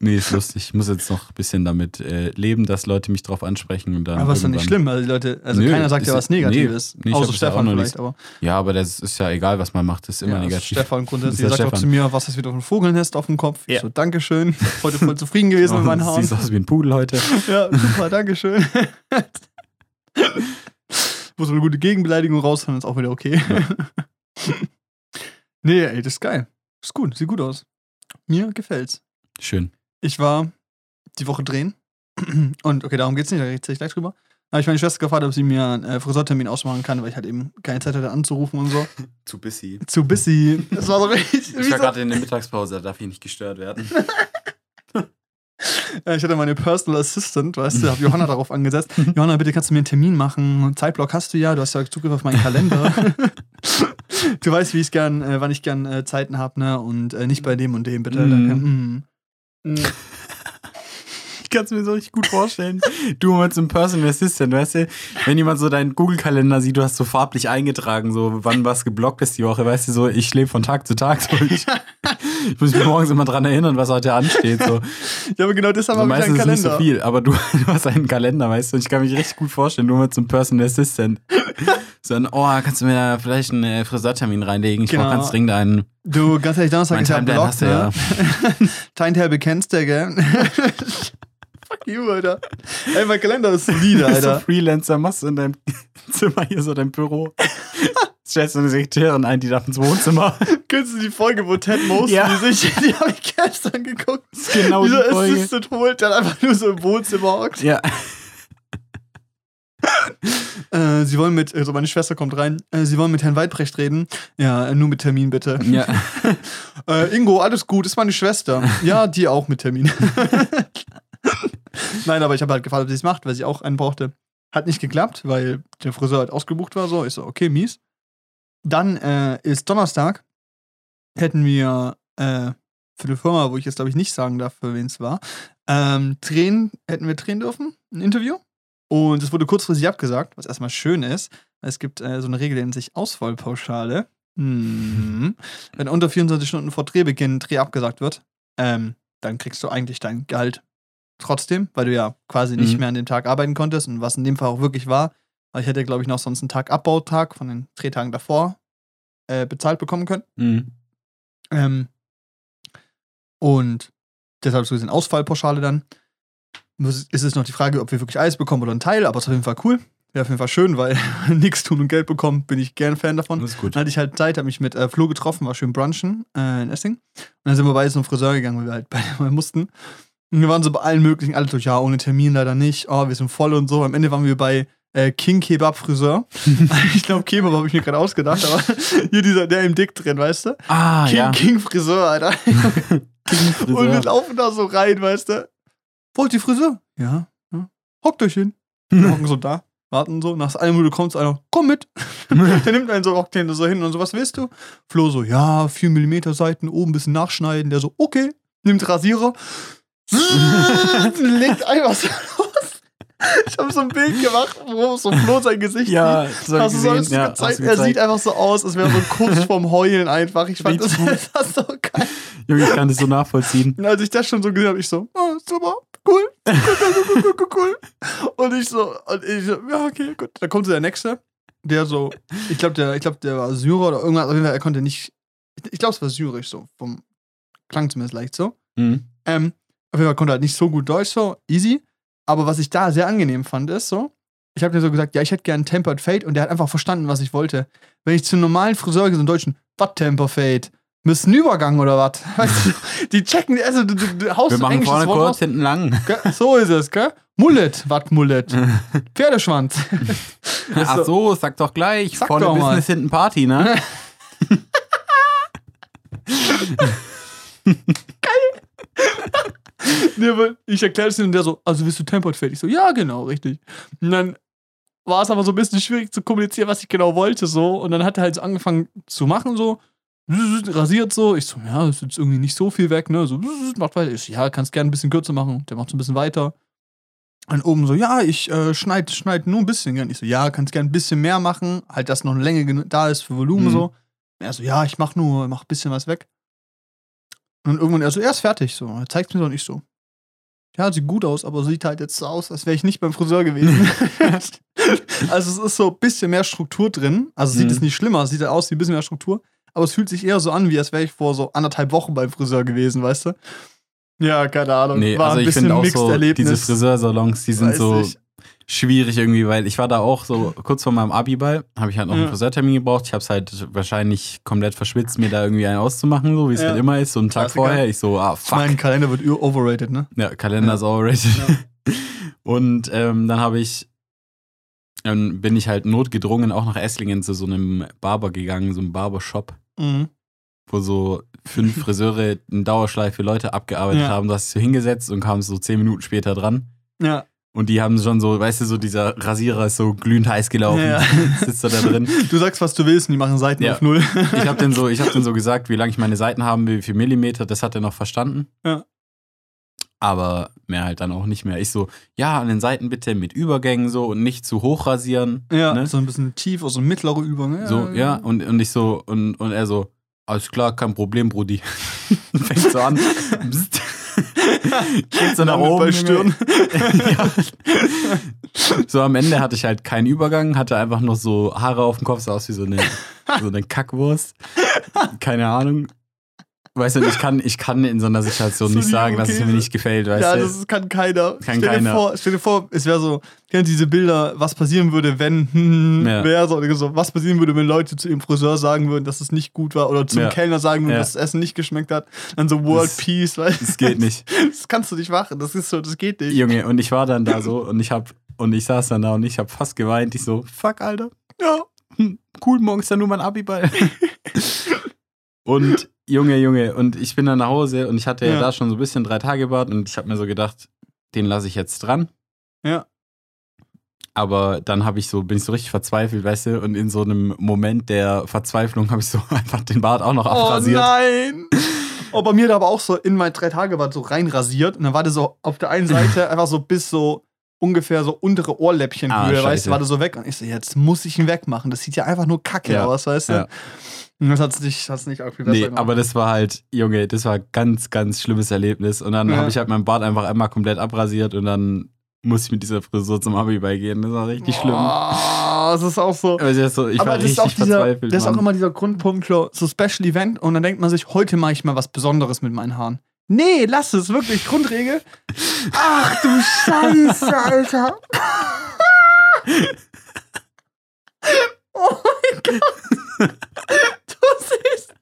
Nee, ist lustig. Ich muss jetzt noch ein bisschen damit äh, leben, dass Leute mich drauf ansprechen und dann. Aber ist doch nicht schlimm. Also die Leute, also Nö, keiner sagt ja was Negatives. nee, nee, Außer ja Stefan noch vielleicht, nicht- aber. Ja, aber das ist ja egal, was man macht, ist immer ja, also negativ. Stefan grundsätzlich Das ist sagt auch zu mir, was ist wieder für ein Vogelnest auf dem Kopf? Ja. so, Dankeschön. Heute voll zufrieden gewesen mit meinen Haaren. Siehst aus wie ein Pudel heute. Ja, super, Dankeschön. Muss eine gute Gegenbeleidigung raushauen, ist auch wieder okay. nee, ey, das ist geil. Ist gut, sieht gut aus. Mir gefällt's. Schön. Ich war die Woche drehen. Und okay, darum geht's nicht, da erzähl ich gleich drüber. Habe ich meine Schwester gefragt, ob sie mir einen äh, Friseurtermin ausmachen kann, weil ich halt eben keine Zeit hatte anzurufen und so. Zu busy. Zu busy. Das war so richtig. Ich war gerade in der Mittagspause, da darf ich nicht gestört werden. Ich hatte meine Personal Assistant, weißt du, habe Johanna darauf angesetzt. Johanna, bitte kannst du mir einen Termin machen? Zeitblock hast du ja, du hast ja Zugriff auf meinen Kalender. Du weißt, wie ich gern, äh, wann ich gern äh, Zeiten habe, ne? Und äh, nicht bei dem und dem, bitte. Mhm. Danke. Mhm. Ich kann es mir so richtig gut vorstellen. Du mit so einem Personal Assistant, weißt du, wenn jemand so deinen Google-Kalender sieht, du hast so farblich eingetragen, so wann was geblockt ist die Woche, weißt du, so ich lebe von Tag zu Tag. So, ich, ich muss mich morgens immer dran erinnern, was heute ansteht. So. Ja, aber genau deshalb So, habe ich einen meistens ist nicht Kalender. so viel, aber du, du hast einen Kalender, weißt du, und ich kann mich richtig gut vorstellen, nur mit so einem Personal Assistant. So ein, oh, kannst du mir da vielleicht einen äh, Friseurtermin reinlegen? Ich Genau. brauche ganz dringend einen. Du, ganz ehrlich, Donnerstag ist ja Block, hast du ne? ja. Timetable kennst du, gell? Fuck you, Alter. Ey, mein Kalender ist solide, so Alter. Freelancer machst du in deinem Zimmer hier so dein Büro. Stellst du eine Sekretärin ein, die darf ins Wohnzimmer. Kennst du die Folge, wo Ted Mosby Ja. sich, die habe ich gestern geguckt. Das ist genau die Dieser Folge. Assistant holt, der einfach nur so im Wohnzimmer hockt. Ja. Äh, sie wollen mit, also meine Schwester kommt rein, äh, sie wollen mit Herrn Weidbrecht reden. Ja, äh, nur mit Termin bitte. ja. Äh, Ingo, alles gut, ist meine Schwester. Ja, die auch mit Termin. Nein, aber ich habe halt gefragt, ob sie es macht, weil sie auch einen brauchte. Hat nicht geklappt, weil der Friseur halt ausgebucht war. So, ich so, okay, mies. Dann äh, ist Donnerstag. Hätten wir äh, für eine Firma, wo ich jetzt glaube ich nicht sagen darf, für wen es war, ähm, drehen, hätten wir drehen dürfen, ein Interview. Und es wurde kurzfristig abgesagt, was erstmal schön ist. Es gibt äh, so eine Regel, die nennt sich Ausfallpauschale. Mhm. Wenn unter 24 Stunden vor Drehbeginn ein Dreh abgesagt wird, ähm, dann kriegst du eigentlich dein Gehalt trotzdem, weil du ja quasi nicht Mhm. mehr an dem Tag arbeiten konntest und was in dem Fall auch wirklich war. Weil ich hätte, glaube ich, noch sonst einen Tag Abbautag von den Drehtagen davor äh, bezahlt bekommen können. Mhm. Ähm, und deshalb so eine Ausfallpauschale dann. Ist es noch die Frage, ob wir wirklich alles bekommen oder einen Teil, aber es ist auf jeden Fall cool. Wäre auf jeden Fall schön, weil nichts tun und Geld bekommen, bin ich gern Fan davon. Das ist gut. Dann hatte ich halt Zeit, habe mich mit äh, Flo getroffen, war schön brunchen äh, in Essing. Und dann sind wir beide zum Friseur gegangen, weil wir halt beide mussten. Und wir waren so bei allen möglichen, alle durch, ja, ohne Termin leider nicht, oh, wir sind voll und so. Am Ende waren wir bei äh, King Kebab Friseur. ich glaube, Kebab habe ich mir gerade ausgedacht, aber hier dieser, der im Dick drin, weißt du? Ah, King, ja. King Friseur, Alter. King Und wir Friseur. laufen da so rein, weißt du? Wollt ihr Friseur? Ja. ja. Hockt euch hin. Wir hocken so da, warten so. Nach einer Minute kommt einer, komm mit. Der nimmt einen so, hockt den so hin und so, was willst du? Flo so, ja, 4 mm Seiten, oben ein bisschen nachschneiden. Der so, okay. Nimmt Rasierer. legt einfach so los. Ich habe so ein Bild gemacht, wo so Flo sein Gesicht ja, sieht. so Hast du. Ja, gezeigt? hast du er sieht gezeigt. einfach so aus, als wäre so kurz vorm Heulen einfach. Ich fand das, das so geil. Junge, ich kann das so nachvollziehen. Und als ich das schon so gesehen habe, ich so, oh, super, cool, cool, cool, cool, cool, cool. Und ich so, und ich so, ja, okay, gut. Dann kommt so der Nächste, der so, ich glaube, der, ich glaub, der war Syrer oder irgendwas, auf jeden Fall, er konnte nicht, ich, ich glaube, es war syrisch so, vom, klang zumindest leicht so. Mhm. Ähm, auf jeden Fall konnte er halt nicht so gut Deutsch, so, easy. Aber was ich da sehr angenehm fand, ist so, ich habe dir so gesagt, ja, ich hätte gern Tempered Fade und der hat einfach verstanden, was ich wollte. Wenn ich zu einem normalen Friseur gehe, so einen Deutschen, was Temper Fade? Müssen Übergang oder was? Die checken, also du, du, du haust Wir machen vorne Wort kurz, raus. hinten lang. So ist es, gell? Mullet, was Mullet? Pferdeschwanz. Ach so, sag doch gleich. Sag vorne doch mal. Business, hinten Party, ne? Nee, ich erkläre es ihm und der so, also willst du Tempered Fade? Ich so, ja, genau, richtig. Und dann war es aber so ein bisschen schwierig zu kommunizieren, was ich genau wollte, so. Und dann hat er halt so angefangen zu machen, so, rasiert so. Ich so, ja, ist jetzt irgendwie nicht so viel weg, ne? So, macht weiter. Ich so, ja, kannst gerne ein bisschen kürzer machen. Der macht so ein bisschen weiter. Und oben so, ja, ich äh, schneide schneid nur ein bisschen gern. Ich so, ja, kannst gerne ein bisschen mehr machen, halt, dass noch eine Länge da ist für Volumen Mhm. so. Er so, ja, ich mach nur, mach ein bisschen was weg. Und irgendwann er so, er ist fertig, so. Er zeigt mir so und ich so. Ja, sieht gut aus, aber sieht halt jetzt so aus, als wäre ich nicht beim Friseur gewesen. also es ist so ein bisschen mehr Struktur drin. Also sieht Mhm. es nicht schlimmer, es sieht halt aus wie ein bisschen mehr Struktur. Aber es fühlt sich eher so an, wie als wäre ich vor so anderthalb Wochen beim Friseur gewesen, weißt du? Ja, keine Ahnung. Nee, War also ein ich bisschen finde auch so, Erlebnis. diese Friseursalons, die sind Weiß so nicht. Schwierig irgendwie, weil ich war da auch so kurz vor meinem Abiball, habe ich halt noch Ja. einen Friseurtermin gebraucht. Ich habe es halt wahrscheinlich komplett verschwitzt, mir da irgendwie einen auszumachen, so wie es Ja. halt immer ist. So einen Tag vorher. Ich so, ah, fuck. Mein Kalender wird overrated, ne? Ja, Kalender Ja. ist overrated. Und ähm, dann habe ich, ähm, bin ich halt notgedrungen auch nach Esslingen zu so einem Barber gegangen, so einem Barbershop, Mhm. wo so fünf Friseure in Dauerschleife Leute abgearbeitet Ja. haben. Du hast dich so hingesetzt und kamst so zehn Minuten später dran. Ja. Und die haben schon so, weißt du, so dieser Rasierer ist so glühend heiß gelaufen, Ja. sitzt da drin. Du sagst, was du willst und die machen Seiten Ja. auf Null. Ich habe den so, ich habe den so gesagt, wie lange ich meine Seiten haben will, wie viel Millimeter, das hat er noch verstanden. Ja. Aber mehr halt dann auch nicht mehr. Ich so, ja, an den Seiten bitte mit Übergängen so und nicht zu hoch rasieren. Ja, Ne? so ein bisschen tief, also ein mittlerer Übergang. Ja, So, ja, und, und ich so, und, und er so, alles klar, kein Problem, Brudi. Fängt so an. Psst. Geht so nach oben. Stirn. ja. So am Ende hatte ich halt keinen Übergang, hatte einfach noch so Haare auf dem Kopf, sah aus wie so eine, so eine Kackwurst. Keine Ahnung. Weißt du, ich kann, ich kann in so einer Situation So nicht sagen, dass es mir nicht gefällt, weißt ja, du? das kann keiner. Kann stell, keiner. Dir vor, stell dir vor, es wäre so, kennt diese Bilder, was passieren würde, wenn hm, Ja. wäre so, oder so, was passieren würde, wenn Leute zu ihrem Friseur sagen würden, dass es nicht gut war, oder zum Ja. Kellner sagen würden, Ja. dass das Essen nicht geschmeckt hat. Dann so World Das- Peace, weißt Das geht nicht. Das kannst du nicht machen. Das ist so, das geht nicht. Junge, und ich war dann da so und ich hab, und ich saß dann da und ich hab fast geweint. Ich so, fuck, Alter. Ja. Hm, cool, morgen ist dann nur mein Abiball. und Junge, Junge, und ich bin dann nach Hause und ich hatte ja, Ja. da schon so ein bisschen drei Tage Bart und ich habe mir so gedacht, den lasse ich jetzt dran. Ja. Aber dann habe ich so, bin ich so richtig verzweifelt, weißt du, und in so einem Moment der Verzweiflung habe ich so einfach den Bart auch noch Oh abrasiert. nein! Oh, bei mir da aber auch so in mein drei Tage war so reinrasiert und dann war der so auf der einen Seite einfach so bis so ungefähr so untere Ohrläppchenhöhe, Ah, weißt du, war der so weg und ich so, jetzt muss ich ihn wegmachen. Das sieht ja einfach nur kacke Ja, aus, weißt du? ja. Und das hat's nicht, hat's nicht auch viel besser Nee, gemacht. aber das war halt, Junge, das war ein ganz, ganz schlimmes Erlebnis. Und dann Ja. habe ich halt meinen Bart einfach einmal komplett abrasiert und dann musste ich mit dieser Frisur zum Abi beigehen. Das war richtig schlimm. Oh, das ist auch so. Also das so, ich aber war das ist, richtig auch dieser, das ist auch immer dieser Grundpunkt, so so Special Event und dann denkt man sich, heute mache ich mal was Besonderes mit meinen Haaren. Nee, lass es, wirklich, Grundregel. Ach du Scheiße, Alter. oh mein Gott. Du siehst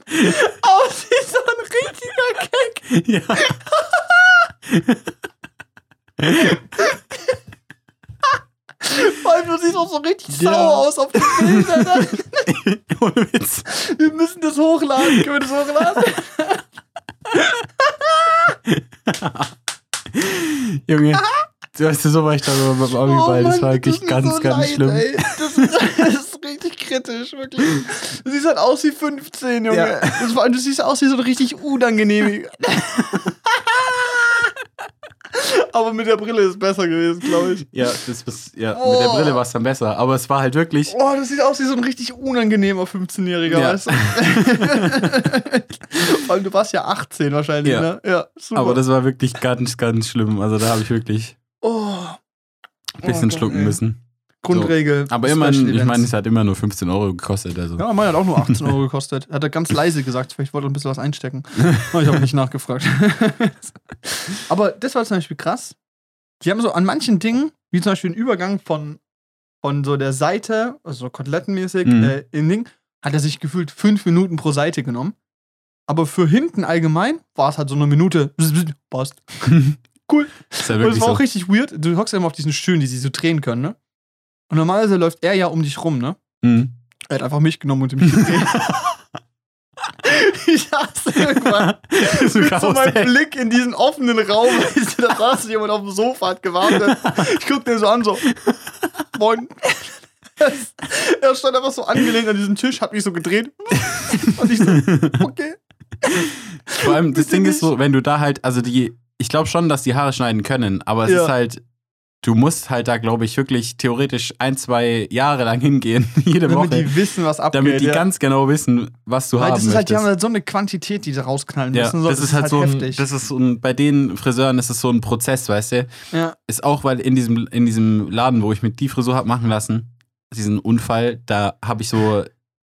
aus wie so ein richtiger Keck. ja. Vor allem, du siehst auch so richtig Ja. sauer aus auf den Bildern. ne? Ohne Witz. Wir müssen das hochladen. Können wir das hochladen? Junge, du weißt du, so war ich da so beim Abi bei. Das Oh Mann, war wirklich mir ganz, so ganz leid, schlimm. Ey. Das, ist, das ist richtig kritisch, wirklich. Du siehst halt aus wie 15, Junge. Ja. Das war, du siehst aus wie so ein richtig unangenehm. Aber mit der Brille ist es besser gewesen, glaube ich. Ja, das was, ja mit Oh. der Brille war es dann besser. Aber es war halt wirklich. Oh, das sieht aus wie so ein richtig unangenehmer 15-Jähriger, Ja. weißt du? Vor allem, du warst ja 18 wahrscheinlich, Ja. ne? Ja, super. Aber das war wirklich ganz, ganz schlimm. Also da habe ich wirklich oh, ein bisschen Oh schlucken ey. müssen. Grundregel. Aber Special immerhin, ich meine, es hat immer nur 15 Euro gekostet. Also. Ja, mein hat auch nur 18 Euro gekostet. Hat er ganz leise gesagt, vielleicht wollte er ein bisschen was einstecken. Aber ich habe nicht nachgefragt. Aber das war zum Beispiel krass. Die haben so an manchen Dingen, wie zum Beispiel den Übergang von, von so der Seite, also so kotelettenmäßig, Mhm. äh, in Ding, hat er sich gefühlt fünf Minuten pro Seite genommen. Aber für hinten allgemein war es halt so eine Minute. Passt. Cool. ist ja Und das war so. auch richtig weird. Du hockst ja immer auf diesen Stühlen, die sich so drehen können, ne? Und normalerweise läuft er ja um dich rum, ne? Mhm. Er hat einfach mich genommen und mich gedreht. ich hasse irgendwann. so Mit so meinem. Blick in diesen offenen Raum, weißt du, da saß jemand auf dem Sofa, hat gewartet. Ich guck den so an, so, moin. Er stand einfach so angelehnt an diesem Tisch, hat mich so gedreht. Und ich so, okay. Vor allem, das Ding ist so, wenn du da halt, also die, ich glaube schon, dass die Haare schneiden können, aber es Ja. ist halt, du musst halt da, glaube ich, wirklich theoretisch ein, zwei Jahre lang hingehen, jede Damit Woche, die wissen, was abgeht. damit die ja. ganz genau wissen, was du Weil haben das ist halt, die haben halt so eine Quantität, die sie rausknallen ja, müssen. So, das, ist halt so ein, heftig. das ist so ein, bei den Friseuren ist es so ein Prozess, weißt du? ja. Ist auch, weil in diesem, in diesem Laden, wo ich mir die Frisur hab machen lassen, diesen Unfall, da habe ich so,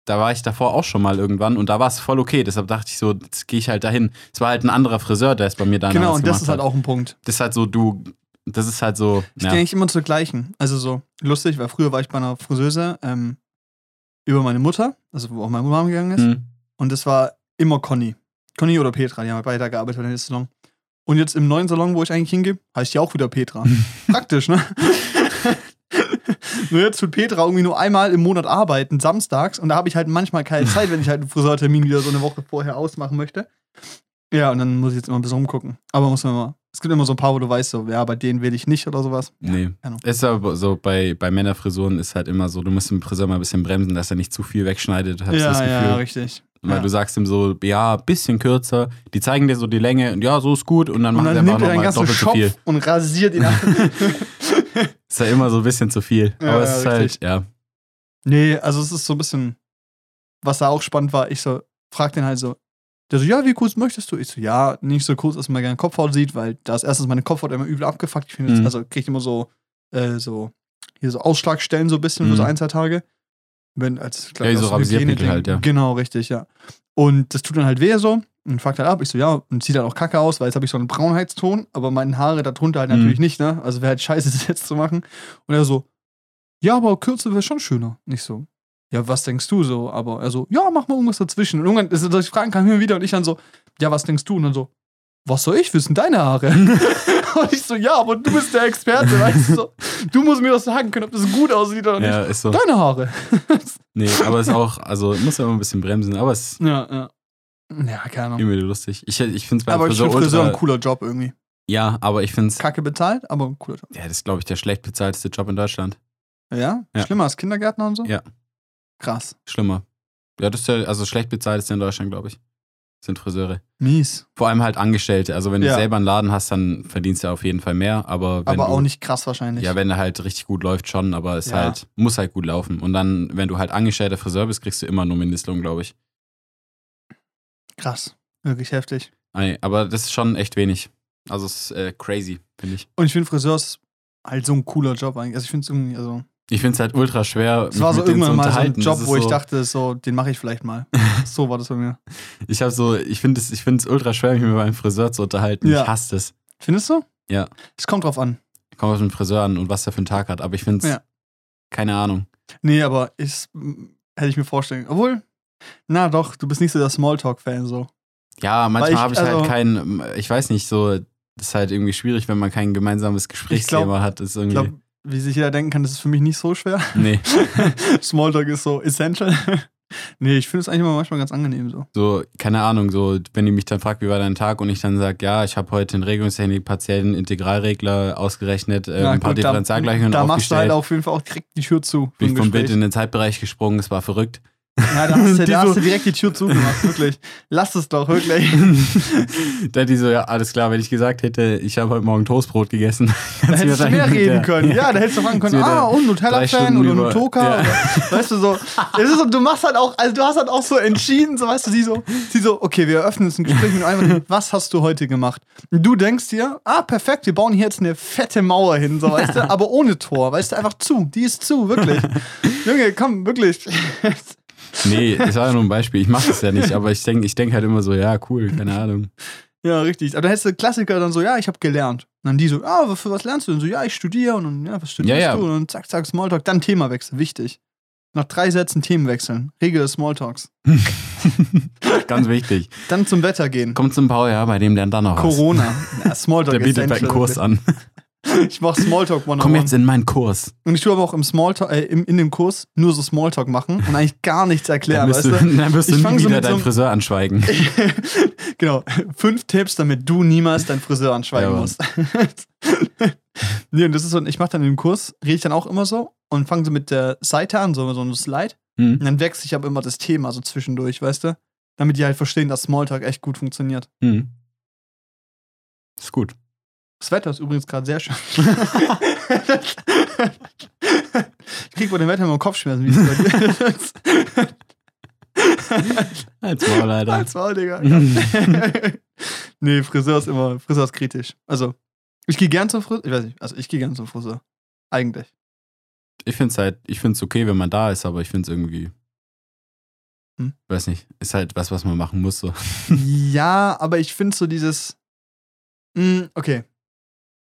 da war ich davor auch schon mal irgendwann und da war es voll okay. Deshalb dachte ich so, jetzt gehe ich halt dahin. Es war halt ein anderer Friseur, der es bei mir damals Genau, und das ist halt auch ein Punkt. Das ist halt so, du, das ist halt so, Ich ja. gehe eigentlich immer zur gleichen. Also so lustig, weil früher war ich bei einer Friseuse ähm, über meine Mutter, also wo auch meine Mama gegangen ist. Hm. Und das war immer Conny. Conny oder Petra, die haben halt beide da gearbeitet in dem Salon. Und jetzt im neuen Salon, wo ich eigentlich hingehe, heißt die auch wieder Petra. Praktisch, ne? nur jetzt tut Petra irgendwie nur einmal im Monat arbeiten, samstags. Und da habe ich halt manchmal keine Zeit, wenn ich halt einen Friseurtermin wieder so eine Woche vorher ausmachen möchte. Ja, und dann muss ich jetzt immer ein bisschen rumgucken. Aber muss man mal. Es gibt immer so ein paar, wo du weißt, so, ja, bei denen will ich nicht oder sowas. Nee. Ahnung. Ist aber so, bei, bei Männerfrisuren ist halt immer so, du musst dem Friseur mal ein bisschen bremsen, dass er nicht zu viel wegschneidet, ich Ja, das Gefühl. ja, richtig. Weil ja. du sagst ihm so, ja, bisschen kürzer, die zeigen dir so die Länge und ja, so ist gut und dann Und machen dann sie nimmt einfach er deinen nochmal ganzen doppelt so viel. Und rasiert ihn ab. Ist ja immer so ein bisschen zu viel. Ja, aber es ist halt, richtig. ja. Nee, also es ist so ein bisschen, was da auch spannend war, ich so, frag den halt so, der so, ja, wie kurz möchtest du? Ich so, ja, nicht so kurz, dass man gerne Kopfhaut sieht, weil da ist erstens meine Kopfhaut immer übel abgefuckt. Ich finde, Mhm. also krieg ich immer so, äh, so, hier so Ausschlagstellen so ein bisschen für so Mhm. ein, zwei Tage. Wenn, als, glaub, Ja, so Hygieneding- halt, ja. Genau, richtig, ja. Und das tut dann halt weh so und fragt halt ab. Ich so, ja, und sieht halt auch kacke aus, weil jetzt habe ich so einen Braunheitston, aber meine Haare darunter halt Mhm. natürlich nicht, ne? Also wäre halt scheiße, das jetzt zu machen. Und er so, ja, aber kürzer wäre schon schöner. Nicht so, ja, was denkst du so? Aber er so, ja, mach mal irgendwas dazwischen. Und irgendwann, also, solche Fragen kamen immer wieder und ich dann so, ja, was denkst du? Und dann so, was soll ich wissen? Deine Haare. und ich so, ja, aber du bist der Experte, weißt du? So, du musst mir das sagen können, ob das gut aussieht oder nicht. Ja, ist so. Deine Haare. Nee, aber ist auch, also muss ja immer ein bisschen bremsen, aber es ja, ja. Ja, keine Ahnung. irgendwie lustig. Ich, ich finde es bei Aber ich finde Friseur ein cooler Job irgendwie. Ja, aber ich finde es, Kacke bezahlt, aber ein cooler Job. ja, das ist, glaube ich, der schlecht bezahlteste Job in Deutschland. Ja? Ja. Schlimmer als Kindergärtner und so? Ja. Krass. Schlimmer. Ja, das ist ja, also schlecht bezahlteste in Deutschland, glaube ich. Sind Friseure. Mies. Vor allem halt Angestellte. Also wenn du Ja. selber einen Laden hast, dann verdienst du auf jeden Fall mehr. Aber wenn Aber du, auch nicht krass wahrscheinlich. Ja, wenn er halt richtig gut läuft, schon, aber es Ja. halt, muss halt gut laufen. Und dann, wenn du halt angestellter Friseur bist, kriegst du immer nur Mindestlohn, glaube ich. Krass. Wirklich heftig. Nee, aber das ist schon echt wenig. Also es ist äh, crazy, finde ich. Und ich finde Friseur ist halt so ein cooler Job eigentlich. Also ich finde es irgendwie, also. Ich finde es halt ultra schwer. Es war so irgendwann mal so ein. Job, Das wo ich so, dachte, so, den mache ich vielleicht mal. so war das bei mir. Ich habe so, ich finde es ich find's ultra schwer, mich mit meinem Friseur zu unterhalten. Ja. Ich hasse es. Findest du? Ja. Es kommt drauf an. Kommt auf den Friseur an und was der für einen Tag hat. Aber ich finde es, Ja. keine Ahnung. Nee, aber ich, hätte ich mir vorstellen. Obwohl, na doch, du bist nicht so der Smalltalk-Fan so. Ja, manchmal ich- habe ich also- halt kein, ich weiß nicht, so, das ist halt irgendwie schwierig, wenn man kein gemeinsames Gesprächsthema hat. Ist Ich irgendwie, glaube, wie sich jeder denken kann, das ist für mich nicht so schwer. nee. Smalltalk ist so essential. nee, ich finde es eigentlich immer manchmal ganz angenehm so. So, keine Ahnung, so, wenn die mich dann fragt, wie war dein Tag und ich dann sage, ja, ich habe heute den Regungstechnik partiellen Integralregler ausgerechnet, äh, Ja, ein paar gut, da- Differentialgleichungen Da machst du halt auf jeden Fall auch direkt die Tür zu. bin ich vom Bild in den Zeitbereich gesprungen, es war verrückt. Ja, da hast, du, da so- hast du direkt die Tür zugemacht, wirklich. Lass es doch, wirklich. da hat die so, ja, alles klar, wenn ich gesagt hätte, ich habe heute Morgen Toastbrot gegessen. Da hättest du mehr reden ja. können. Ja, da hättest du fragen können, ah, und Nutella-Fan oder Nutoka. Ja. Weißt du so, es ist so, du machst halt auch, also du hast halt auch so entschieden, so weißt du, sie so, sie so, okay, wir eröffnen jetzt ein Gespräch mit einem, was hast du heute gemacht? Und du denkst dir, ah, perfekt, wir bauen hier jetzt eine fette Mauer hin, so weißt du, aber ohne Tor, weißt du, einfach zu, die ist zu, wirklich. Junge, komm, wirklich. Nee, das war ja nur ein Beispiel. Ich mache das ja nicht, aber ich denke ich denk halt immer so, ja, cool, keine Ahnung. Ja, richtig. Aber da hättest du Klassiker dann so, ja, ich habe gelernt. Und dann die so, ah, für was lernst du denn? So, ja, ich studiere und dann, ja, was studierst Ja, ja. du? Und dann zack, zack, Smalltalk, dann Themawechsel, wichtig. Nach drei Sätzen Themen wechseln. Regel des Smalltalks. Ganz wichtig. Dann zum Wetter gehen. Kommt zum Paul, ja, bei dem lernt dann noch was. Corona. Ja, Smalltalk Der bietet einen Kurs an. Ich mach Smalltalk one Komm jetzt in meinen Kurs. Und ich tue aber auch im Smalltalk, äh, im, in dem Kurs nur so Smalltalk machen und eigentlich gar nichts erklären, Dann wirst weißt du, du? dann wirst du Ich nie fang so wieder so deinen Friseur anschweigen. genau. Fünf Tipps, damit du niemals deinen Friseur anschweigen Ja, musst. nee, und das ist so, ich mache dann im Kurs, rede ich dann auch immer so und fange so mit der Seite an, so, so ein Slide. Hm. Und dann wechsle ich aber immer das Thema so zwischendurch, weißt du? Damit die halt verstehen, dass Smalltalk echt gut funktioniert. Hm. Ist gut. Das Wetter ist übrigens gerade sehr schön. ich krieg bei dem Wetter immer Kopfschmerzen. Wie es. Als Maul, Alter. Als Maul, Digga. nee, Friseur ist immer, Friseur ist kritisch. Also, ich gehe gern zum Friseur. Ich weiß nicht, also ich gehe gern zum Friseur. Eigentlich. Ich finde es halt, ich finde es okay, wenn man da ist, aber ich finde es irgendwie, Hm? weiß nicht, ist halt was, was man machen muss. So. ja, aber ich finde so dieses. Mh, okay.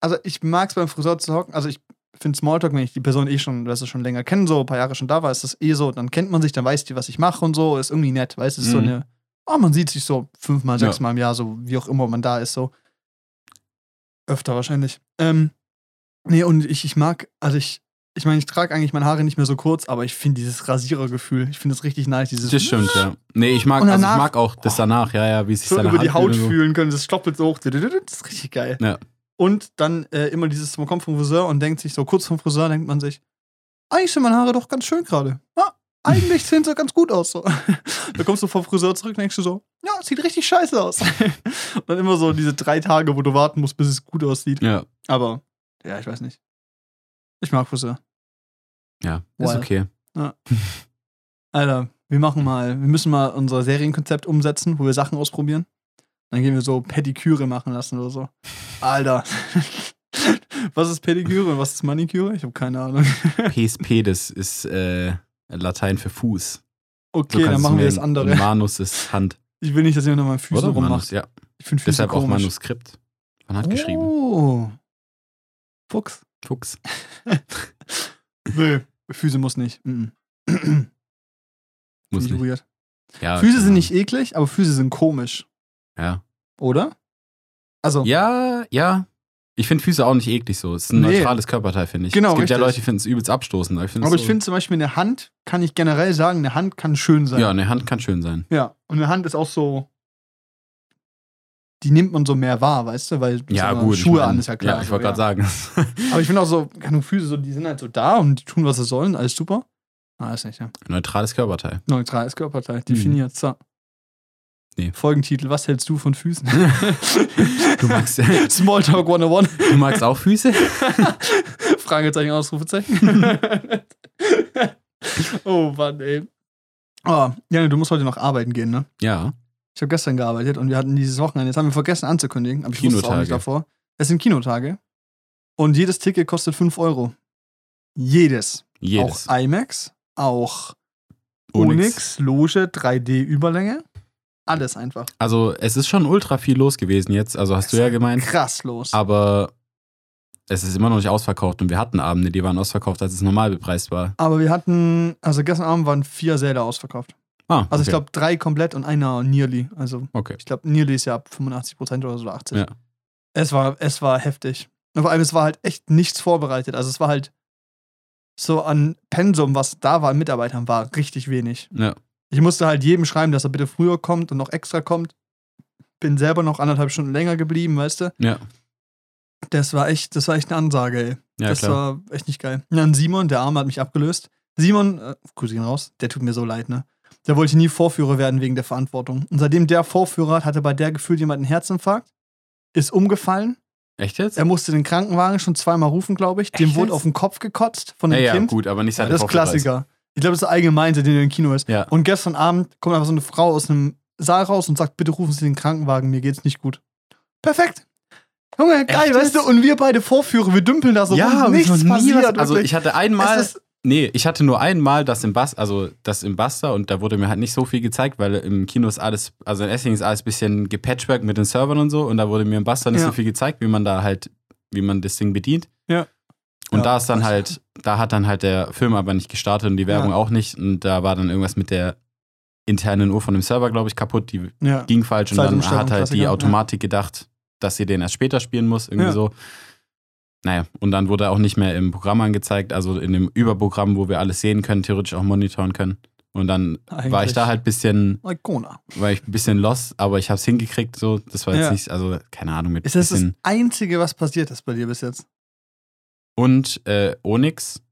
Also ich mag es beim Friseur zu hocken. Also ich finde Smalltalk, wenn ich die Person eh schon, weißt du, schon länger kenne, so ein paar Jahre schon da war, ist das eh so, dann kennt man sich, dann weiß die, was ich mache und so, ist irgendwie nett, weißt du, ist so Mhm. eine, oh, man sieht sich so fünfmal, Ja. sechsmal im Jahr, so wie auch immer man da ist, so. Öfter wahrscheinlich. Ähm, nee, und ich, ich mag, also ich, ich meine, ich trage eigentlich meine Haare nicht mehr so kurz, aber ich finde dieses Rasierergefühl, ich finde das richtig nice, dieses Das stimmt, ja. Nee, ich mag, Und also ich danach- mag auch das danach, ja, ja, wie es sich so über die Haut so. fühlen können, das stoppelt so hoch. Das ist richtig geil. Ja. Und dann äh, immer dieses, man kommt vom Friseur und denkt sich so, kurz vom Friseur denkt man sich, eigentlich sind meine Haare doch ganz schön gerade. Ja, eigentlich sehen sie ganz gut aus. So. da kommst du vom Friseur zurück und denkst du so, ja, sieht richtig scheiße aus. und dann immer so diese drei Tage, wo du warten musst, bis es gut aussieht. Ja, Aber, ja, ich weiß nicht. Ich mag Friseur. ja, ist Well. okay. Alter, wir machen mal, wir müssen mal unser Serienkonzept umsetzen, wo wir Sachen ausprobieren. Dann gehen wir so Pediküre machen lassen oder so. Alter. was ist Pediküre und was ist Maniküre? Ich habe keine Ahnung. PSP, das ist äh, Latein für Fuß. So Okay, dann kannst machen wir das andere. Manus ist Hand. Ich will nicht, dass jemand an meinen Füßen rummacht. Manus, ja. Ich finde Füße Deshalb auch komisch. Manuskript. Man hat geschrieben. Oh. Fuchs. Fuchs. Nee, Füße muss nicht. Mhm. Muss Finde ich nicht. weird. Ja, Füße sind Ahnung. nicht eklig, aber Füße sind komisch. Ja. Oder? Also, Ja, ja. Ich finde Füße auch nicht eklig so. Es ist ein Nee. neutrales Körperteil, finde ich. Genau, Es gibt ja richtig. Leute, die finden es übelst abstoßend. Aber ich finde so, finde zum Beispiel eine Hand, kann ich generell sagen, eine Hand kann schön sein. Ja, eine Hand kann schön sein. Ja, und eine Hand ist auch so. Die nimmt man so mehr wahr, weißt du? Weil Ja, so gut. Schuhe ich mein, an ist ja klar. Ja, ich so, wollte gerade sagen. Aber ich finde auch so, keine Füße, so, die sind halt so da und die tun, was sie sollen, alles super. Ah, ist nicht, ja. Neutrales Körperteil. Neutrales Körperteil, definiert. So. Nee. Folgentitel, was hältst du von Füßen? Du magst, Smalltalk 101. du magst auch Füße? Fragezeichen, Ausrufezeichen. oh Mann, ey. Oh, Janne, du musst heute noch arbeiten gehen, ne? Ja. Ich habe gestern gearbeitet und wir hatten dieses Wochenende, jetzt haben wir vergessen anzukündigen, aber ich wusste es auch Kinotage. nicht davor. Es sind Kinotage und jedes Ticket kostet 5 Euro. Jedes. Jedes. Auch IMAX, auch Onyx, Loge, 3D-Überlänge. Alles einfach. Also, es ist schon ultra viel los gewesen jetzt. Also, hast du ja gemeint. Krass los. Aber es ist immer noch nicht ausverkauft. Und wir hatten Abende, die waren ausverkauft, als es normal bepreist war. Aber wir hatten, also gestern Abend waren vier Säle ausverkauft. Ah, Also ich okay. glaube drei komplett und einer nearly. Also Okay. ich glaube, nearly ist ja ab 85% oder so, oder 80. Ja. Es war, es war heftig. Und vor allem, es war halt echt nichts vorbereitet. Also es war halt so an Pensum, was da war an Mitarbeitern, war richtig wenig. Ja. Ich musste halt jedem schreiben, dass er bitte früher kommt und noch extra kommt. Bin selber noch anderthalb Stunden länger geblieben, weißt du? Ja. Das war echt, das war echt eine Ansage, ey. Ja, das klar. war echt nicht geil. Ja, und Simon, der Arme hat mich abgelöst. Simon, äh, Grüße ihn raus, der tut mir so leid, ne? Der wollte nie Vorführer werden wegen der Verantwortung. Und seitdem der Vorführer hat, hatte bei der gefühlt jemand einen Herzinfarkt, ist umgefallen. Echt jetzt? Er musste den Krankenwagen schon zweimal rufen, glaube ich. Dem Echt wurde jetzt? auf den Kopf gekotzt von ja, dem ja, Kind. gut, aber nicht Ja, seit das ist Klassiker. Ich glaube, das ist allgemein, seitdem er im Kino ist. Ja. Und gestern Abend kommt einfach so eine Frau aus einem Saal raus und sagt, bitte rufen Sie den Krankenwagen, mir geht's nicht gut. Perfekt. Junge, geil, Echt weißt du? Und wir beide Vorführer, wir dümpeln da so ja, rum, nichts passiert. was, Also, ich hatte einmal. Nee, ich hatte nur einmal das im Bass, also das im Buster und da wurde mir halt nicht so viel gezeigt, weil im Kino ist alles, also in Essling ist alles ein bisschen gepatchwork mit den Servern und so und da wurde mir im Buster nicht Ja. so viel gezeigt, wie man da halt, wie man das Ding bedient. Ja. Und Ja, da ist dann krass. halt, da hat dann halt der Film aber nicht gestartet und die Werbung Ja. auch nicht und da war dann irgendwas mit der internen Uhr von dem Server, glaube ich, kaputt, die ja. ging falsch und dann hat halt die Automatik gedacht, dass sie den erst später spielen muss, irgendwie so. naja, und dann wurde er auch nicht mehr im Programm angezeigt, also in dem Überprogramm, wo wir alles sehen können, theoretisch auch monitoren können. Und dann war ich Eigentlich. da halt ein bisschen, Icona. war ich ein bisschen lost, aber ich habe es hingekriegt, so. Das war jetzt Ja. nicht, also keine Ahnung, mit Ist das das. Einzige, was passiert ist bei dir bis jetzt? Und äh, Onyx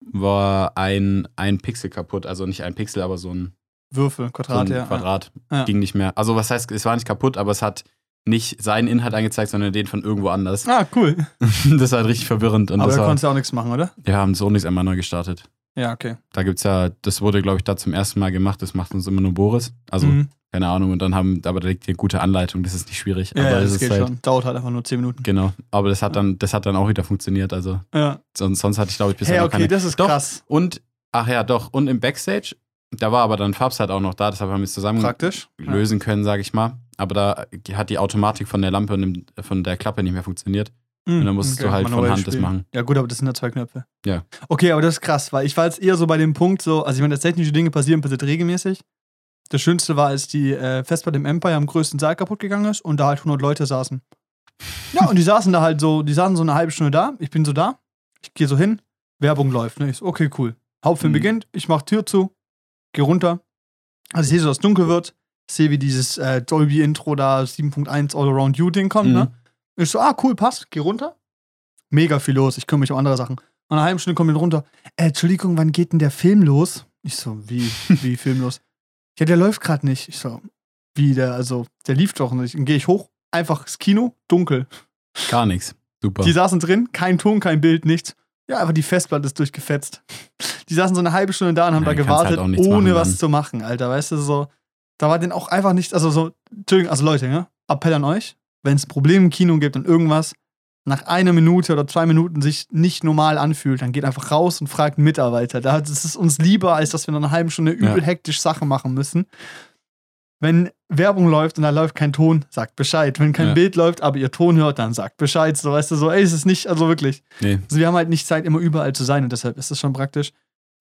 war ein, ein Pixel kaputt, also nicht ein Pixel, aber so ein, Würfel, so Quadrat, ein ja. Quadrat. Ja. Ging nicht mehr. Also was heißt, es war nicht kaputt, aber es hat nicht seinen Inhalt angezeigt, sondern den von irgendwo anders. Ah, cool. das war halt richtig verwirrend. Und Aber da konntest du auch nichts machen, oder? wir haben so nichts einmal neu gestartet. Ja, okay. Da gibt's ja, das wurde, glaube ich, da zum ersten Mal gemacht. Das macht uns immer nur Boris. Also, Mhm. Keine Ahnung. Und dann haben, aber da liegt hier gute Anleitung, das ist nicht schwierig. Ja, aber ja, das geht halt, schon. Dauert halt einfach nur 10 Minuten. Genau. Aber das hat dann, das hat dann auch wieder funktioniert. Also, Ja. sonst, sonst hatte ich, glaube ich, bisher Hey, okay, keine. das ist Doch. krass. Und, ach ja, doch. Und im Backstage, da war aber dann Fabs halt auch noch da, deshalb haben wir es zusammen Praktisch. Ja. lösen können, sage ich mal. Aber da hat die Automatik von der Lampe und von der Klappe nicht mehr funktioniert. Mhm, Und dann musstest du halt von Hand das machen. Ja, gut, aber das sind ja zwei Knöpfe. Ja. Okay, aber das ist krass, weil ich war jetzt eher so bei dem Punkt, so, also ich meine, dass technische Dinge passieren, passiert regelmäßig. Das Schönste war, als die äh, Festplatte im Empire am größten Saal kaputt gegangen ist und da halt 100 Leute saßen. Ja, und die saßen da halt so, die saßen so eine halbe Stunde da. Ich bin so da, ich gehe so hin, Werbung läuft. Ne? Ich so, okay, cool. Hauptfilm Mhm. beginnt, ich mach Tür zu, geh runter. Also ich sehe so, dass es dunkel wird, sehe, wie dieses äh, Dolby-Intro da 7.1 All Around You-Ding kommt, Mhm. ne? Ich so, ah, cool, passt, geh runter. Mega viel los, ich kümmere mich um andere Sachen. Nach einer halben Stunde kommt dann runter, äh, Entschuldigung, wann geht denn der Film los? Ich so, wie, wie Film los? Ja, der läuft gerade nicht. Ich so, wie, der, also, der lief doch nicht. Dann gehe ich hoch, einfach ins Kino, dunkel. Gar nichts. Super. Die saßen drin, kein Ton, kein Bild, nichts. Ja, einfach die Festplatte ist durchgefetzt. Die saßen so eine halbe Stunde da und haben Ja, da halt gewartet, nichts ohne machen was zu machen, Alter. Weißt du, so, da war denn auch einfach nichts, also so, also Leute, ja, Appell an euch, wenn es Probleme im Kino gibt und irgendwas nach einer Minute oder zwei Minuten sich nicht normal anfühlt, dann geht einfach raus und fragt einen Mitarbeiter. Da ist es uns lieber, als dass wir nach einer halben Stunde übel Ja. hektisch Sachen machen müssen. Wenn Werbung läuft und da läuft kein Ton, sagt Bescheid. Wenn kein Ja. Bild läuft, aber ihr Ton hört, dann sagt Bescheid. So, weißt du, so, ey, es ist nicht, also wirklich. nee. Also wir haben halt nicht Zeit, immer überall zu sein und deshalb ist das schon praktisch.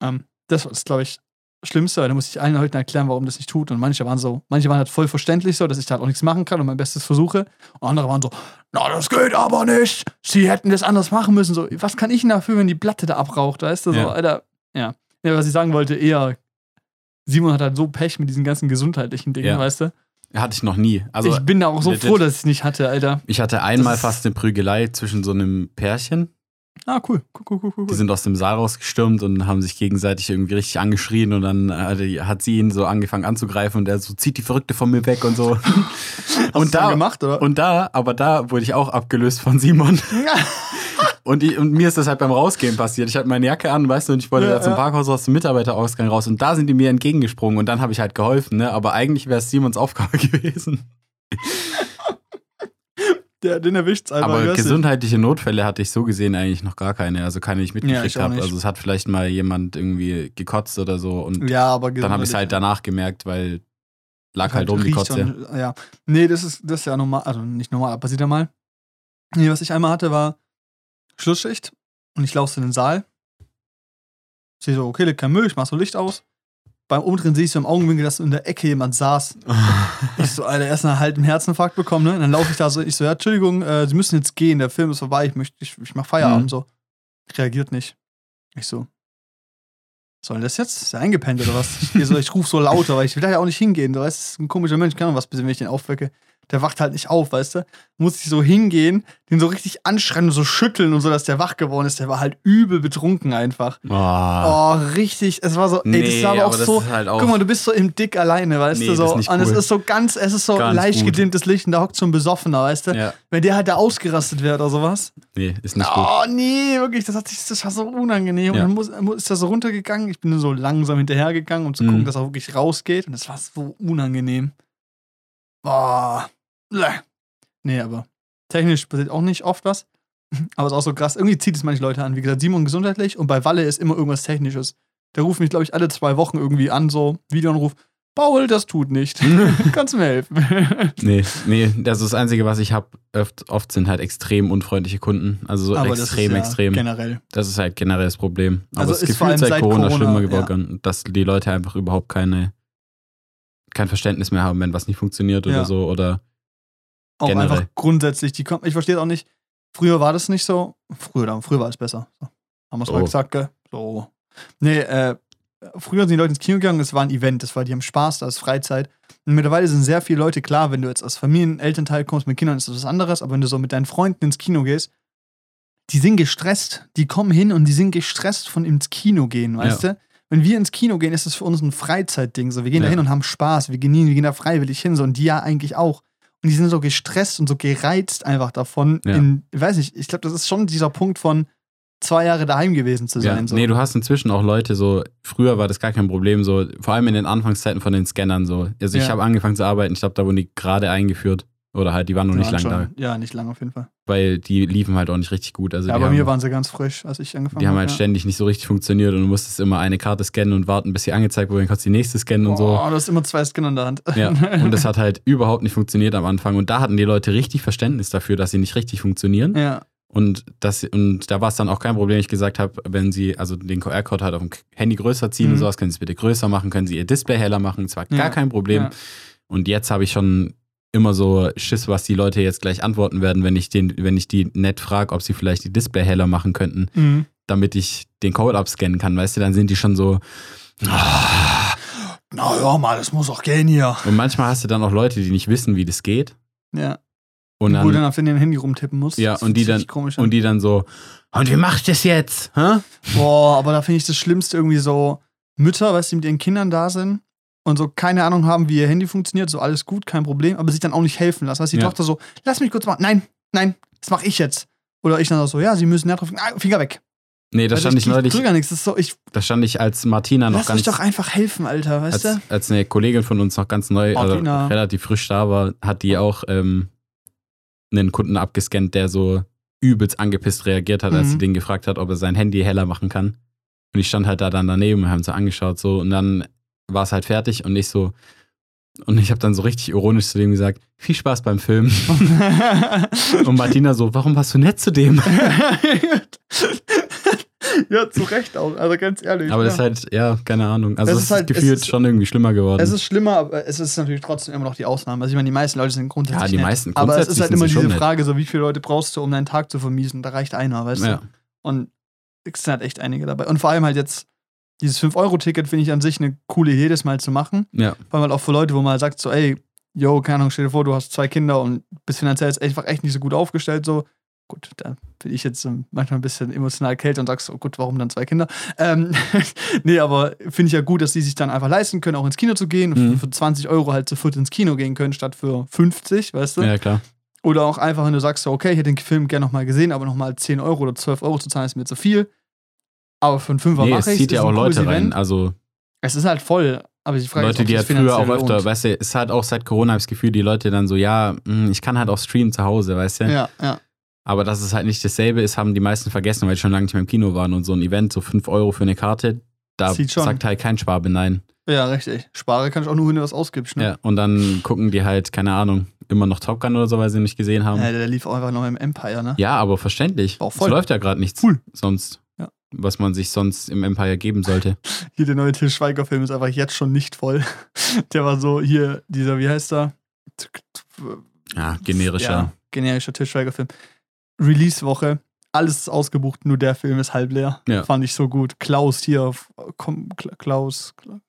Ähm, das ist, glaube ich, Schlimmste. Da muss ich allen Leuten erklären, warum das nicht tut. Und manche waren so, manche waren halt voll verständlich so, dass ich da halt auch nichts machen kann und mein Bestes versuche. Und andere waren so, na, das geht aber nicht. Sie hätten das anders machen müssen. So, was kann ich denn dafür, wenn die Platte da abraucht? Weißt du, so, Ja. Alter, ja. ja. Was ich sagen wollte, eher, Simon hat halt so Pech mit diesen ganzen gesundheitlichen Dingen, Ja. weißt du? Hatte ich noch nie. Also, ich bin da auch so legit. froh, dass ich es nicht hatte, Alter. ich hatte einmal Das fast eine Prügelei zwischen so einem Pärchen. Ah, cool. Cool, cool, cool, cool. Die sind aus dem Saal rausgestürmt und haben sich gegenseitig irgendwie richtig angeschrien und dann hat, sie ihn so angefangen anzugreifen und er so zieht die Verrückte von mir weg und so. Hast und da gemacht, oder? und da, aber da wurde ich auch abgelöst von Simon und, ich, und mir ist das halt beim Rausgehen passiert. Ich hatte meine Jacke an, weißt du, und ich wollte Ja, da zum ja. Parkhaus aus dem Mitarbeiterausgang raus und da sind die mir entgegengesprungen und dann habe ich halt geholfen, ne? Aber eigentlich wäre es Simons Aufgabe gewesen. Der, den erwischt's einfach. Aber gesundheitliche Notfälle hatte ich so gesehen eigentlich noch gar keine. Also keine, die ich Ja, mitgekriegt auch habe. nicht. Also es hat vielleicht mal jemand irgendwie gekotzt oder so und Ja, aber dann habe ich es halt danach gemerkt, weil lag halt rum die riecht Kotze. und- ja. Nee, das ist, das ist ja normal, also nicht normal, aber passiert ja mal. Nee, was ich einmal hatte, war Schlussschicht und ich laufe in den Saal. Sehe so, okay, liegt kein Müll, ich mach so Licht aus. Beim Umdrehen sehe ich so im Augenwinkel, dass in der Ecke jemand saß. Ich so, Alter, erst einen halben Herzinfarkt bekommen, ne? Und dann laufe ich da so, ich so, ja, Entschuldigung, äh, Sie müssen jetzt gehen, der Film ist vorbei, ich möchte, ich, ich mach Feierabend, Mhm. so. Reagiert nicht. Ich so, soll das jetzt? Ist er eingepennt oder was? Ich, so, ich rufe so lauter, weil ich will da ja auch nicht hingehen. Du weißt, ist ein komischer Mensch, kann man was bisschen, wenn ich den aufwecke. Der wacht halt nicht auf, weißt du? Muss ich so hingehen, den so richtig anschreien und so schütteln und so, dass der wach geworden ist. Der war halt übel betrunken einfach. Oh, Oh, richtig. Es war so, ey, das Nee, war aber auch so. ist halt auch- guck mal, du bist so im Dick alleine, weißt Nee, du? das So. ist nicht Und es cool. ist so ganz, es ist so Ganz leicht gut. gedimmtes Licht und da hockt so ein Besoffener, weißt du? ja, Wenn der halt da ausgerastet wird oder sowas. nee, ist nicht gut. Oh, nee, wirklich, das, hat sich, das war so unangenehm. Ja. Und dann muss, muss, ist er so runtergegangen. Ich bin so langsam hinterhergegangen, um zu gucken, Mhm. dass er wirklich rausgeht. Und das war so unangenehm. Boah. Bleh. Nee, aber technisch passiert auch nicht oft was. Aber es ist auch so krass. Irgendwie zieht es manche Leute an. Wie gesagt, Simon gesundheitlich und bei Walle ist immer irgendwas Technisches. Der ruft mich, glaube ich, alle zwei Wochen irgendwie an, so Videoanruf. Paul, das tut nicht. Kannst du mir helfen? Nee, nee, das ist das Einzige, was ich habe. Oft, oft sind halt extrem unfreundliche Kunden. Also so Aber das extrem, ist ja extrem. Generell. Das ist halt generell das Problem. Aber Also es ist ist vor allem gefühlt seit seit Corona, Corona, schlimmer ja. geworden, dass die Leute einfach überhaupt keine kein Verständnis mehr haben, wenn was nicht funktioniert Ja. oder so. Oder Auch Generell. einfach grundsätzlich. Die kommen, ich verstehe es auch nicht. Früher war das nicht so. Früher, früher war es besser. So. Haben wir es mal Oh. gesagt, gell? So. Nee, äh, früher sind die Leute ins Kino gegangen, es war ein Event, das war, die haben Spaß, das ist Freizeit. Und mittlerweile sind sehr viele Leute klar, wenn du jetzt als Familienelternteil kommst mit Kindern, ist das was anderes, aber wenn du so mit deinen Freunden ins Kino gehst, die sind gestresst. Die kommen hin und die sind gestresst von ins Kino gehen, weißt du? Wenn wir ins Kino gehen, ist das für uns ein Freizeitding. So, wir gehen da Ja. hin und haben Spaß, wir genießen, wir gehen da freiwillig hin, so und die ja eigentlich auch. Und die sind so gestresst und so gereizt einfach davon. Ja. In, ich weiß nicht, ich glaube, das ist schon dieser Punkt von zwei Jahre daheim gewesen zu Ja, sein. so. Nee, du hast inzwischen auch Leute so, früher war das gar kein Problem, so, vor allem in den Anfangszeiten von den Scannern so. Also ich Ja. habe angefangen zu arbeiten, ich glaube, da wurden die gerade eingeführt. Oder halt, die waren noch Die nicht waren lang da. Ja, nicht lang auf jeden Fall. Weil die liefen halt auch nicht richtig gut. Also ja, bei haben, mir waren sie ganz frisch, als ich angefangen die haben habe. halt ja. ständig nicht so richtig funktioniert und du musstest immer eine Karte scannen und warten, bis sie angezeigt wurde, dann konntest du die nächste scannen und so. Boah, du hast immer zwei Skin in der Hand. Ja, und das hat halt überhaupt nicht funktioniert am Anfang. Und da hatten die Leute richtig Verständnis dafür, dass sie nicht richtig funktionieren. ja. Und, das, und da war es dann auch kein Problem, ich gesagt habe, wenn sie also den QR-Code halt auf dem Handy größer ziehen Mhm. und sowas, können sie es bitte größer machen, können sie ihr Display heller machen, das war Ja, gar kein Problem. ja. Und jetzt habe ich schon immer so Schiss, was die Leute jetzt gleich antworten werden, wenn ich, den, wenn ich die nett frage, ob sie vielleicht die Display heller machen könnten, Mhm. damit ich den Code abscannen kann, weißt du, dann sind die schon so. "Ah." Na hör mal, das muss auch gehen hier. Und manchmal hast du dann auch Leute, die nicht wissen, wie das geht. Ja. Und wo du dann, dann auf dein Handy rumtippen musst. Ja, Das und die dann- und die dann so, und wie macht das jetzt? Hä? Boah, aber da finde ich das Schlimmste irgendwie so Mütter, weißt du, die mit ihren Kindern da sind und so keine Ahnung haben, wie ihr Handy funktioniert, so alles gut, kein Problem, aber sich dann auch nicht helfen lassen. Weißt du, die Ja. Tochter so, lass mich kurz machen. Nein, nein, das mache ich jetzt. Oder ich dann auch so, ja, sie müssen ja drauf. Ah, Finger weg. Nee, da Weißt du, stand ich neulich, gar nichts. Das ist so, ich da stand ich als Martina noch lass mich ganz, doch einfach helfen, Alter, weißt als, du? als eine Kollegin von uns noch ganz neu, also relativ frisch da war, hat die auch ähm, einen Kunden abgescannt, der so übelst angepisst reagiert hat, als Mhm. sie den gefragt hat, ob er sein Handy heller machen kann. Und ich stand halt da dann daneben und haben so angeschaut so und dann war es halt fertig und ich so und ich habe dann so richtig ironisch zu dem gesagt, viel Spaß beim Film. Und Martina so, warum warst du nett zu dem? ja, zu Recht auch, also ganz ehrlich. Aber ja. das ist halt, ja, keine Ahnung. Also Es ist halt- gefühlt ist- schon irgendwie schlimmer geworden. Es ist schlimmer, aber es ist natürlich trotzdem immer noch die Ausnahme. Also ich meine, die meisten Leute sind grundsätzlich Ja, die nett. meisten Aber es grundsätzlich ist halt immer diese. Frage, so wie viele Leute brauchst du, um deinen Tag zu vermiesen? Da reicht einer, weißt ja. du? Und es sind halt echt einige dabei. Und vor allem halt jetzt, dieses 5-Euro-Ticket finde ich an sich eine coole Idee, das mal zu machen. ja. Vor allem halt auch für Leute, wo man halt sagt so, ey, yo, keine Ahnung, stell dir vor, du hast zwei Kinder und bist finanziell jetzt einfach echt nicht so gut aufgestellt, so. Gut, da bin ich jetzt ähm, manchmal ein bisschen emotional kälter und sagst so, gut, warum dann zwei Kinder? Ähm, nee, aber finde ich ja gut, dass die sich dann einfach leisten können, auch ins Kino zu gehen und Mhm. für 20 Euro halt zu viert ins Kino gehen können, statt für 50, weißt du? ja, klar. Oder auch einfach, wenn du sagst, so, okay, ich hätte den Film gerne nochmal gesehen, aber nochmal 10 Euro oder 12 Euro zu zahlen, ist mir zu viel. Aber für einen Fünfer Nee, mache es ich zieht ja auch Leute rein. Also Es ist halt voll, aber ich frage Leute, die halt früher auch öfter, weißt du, ist halt auch seit Corona das Gefühl, die Leute dann so, ja, mh, ich kann halt auch streamen zu Hause, weißt du? Ja, ja. Aber dass es halt nicht dasselbe ist, haben die meisten vergessen, weil die schon lange nicht mehr im Kino waren und so ein Event, so 5 Euro für eine Karte, da sagt halt kein Schwabe nein. Ja, richtig. Spare kann ich auch nur, wenn du was ausgibst, ne? Ja, und dann gucken die halt, keine Ahnung, immer noch Top Gun oder so, weil sie nicht gesehen haben. Ja, der lief auch einfach noch im Empire, ne? Ja, aber verständlich. Auch Es voll. läuft ja gerade nichts Cool. sonst. Was man sich sonst im Empire geben sollte. Hier der neue Til Schweiger-Film ist einfach jetzt schon nicht voll. Der war so, hier, dieser, wie heißt er? Ja, generischer. Ja, generischer Til Schweiger-Film. Release-Woche, alles ist ausgebucht, nur der Film ist halb leer. Ja. Fand ich so gut. Klaus hier, komm, Kla- Klaus, Kla-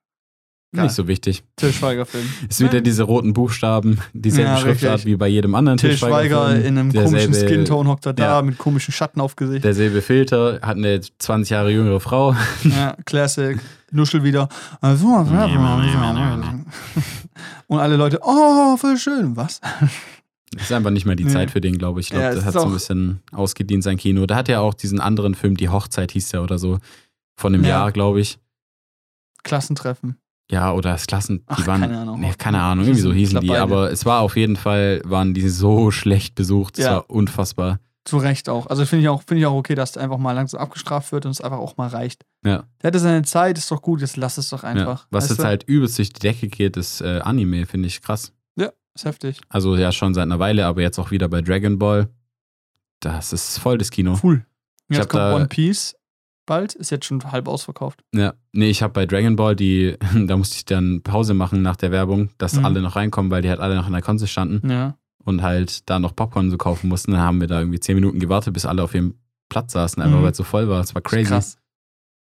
Geil. Nicht so wichtig. Til Schweiger-Film. Ist wieder diese roten Buchstaben, dieselbe Ja, Schriftart richtig. wie bei jedem anderen Til Schweiger Schweiger-Film. in einem Derselbe- komischen Skin-Tone hockt er da, Ja. mit komischen Schatten auf Gesicht. Derselbe Filter, hat eine 20 Jahre jüngere Frau. Ja, Classic. Nuschel wieder. Und alle Leute, oh, voll schön. Was? Ist einfach nicht mehr die Nee. Zeit für den, glaube ich. Ich glaube, Ja, das hat so ein bisschen ausgedient, sein Kino. Da hat er auch diesen anderen Film, Die Hochzeit hieß der oder so, von einem Ja. Jahr, glaube ich. Klassentreffen. Ja, oder das Klassen, die Ach, waren. keine Ahnung. Nee, keine Ahnung, irgendwie so hießen die. beide. Aber es war auf jeden Fall, waren die so schlecht besucht. Es Ja. war unfassbar. Zu Recht auch. Also finde ich, auch- finde ich auch okay, dass der einfach mal langsam abgestraft wird und es einfach auch mal reicht. Ja. Der hatte seine Zeit, ist doch gut, jetzt lass es doch ja. einfach. Was Weißt jetzt du? halt übelst durch die Decke geht, ist äh, Anime, finde ich krass. Ist heftig. Also ja, schon seit einer Weile, aber jetzt auch wieder bei Dragon Ball. Das ist voll das Kino. Cool. Jetzt kommt da- One Piece bald, ist jetzt schon halb ausverkauft. Ja, nee, ich habe bei Dragon Ball die, da musste ich dann Pause machen nach der Werbung, dass Mhm. alle noch reinkommen, weil die halt alle noch in der Konze standen. Ja. und halt da noch Popcorn so kaufen mussten. Dann haben wir da irgendwie zehn Minuten gewartet, bis alle auf ihrem Platz saßen, einfach Mhm. weil es so voll war. Es war crazy. Krass.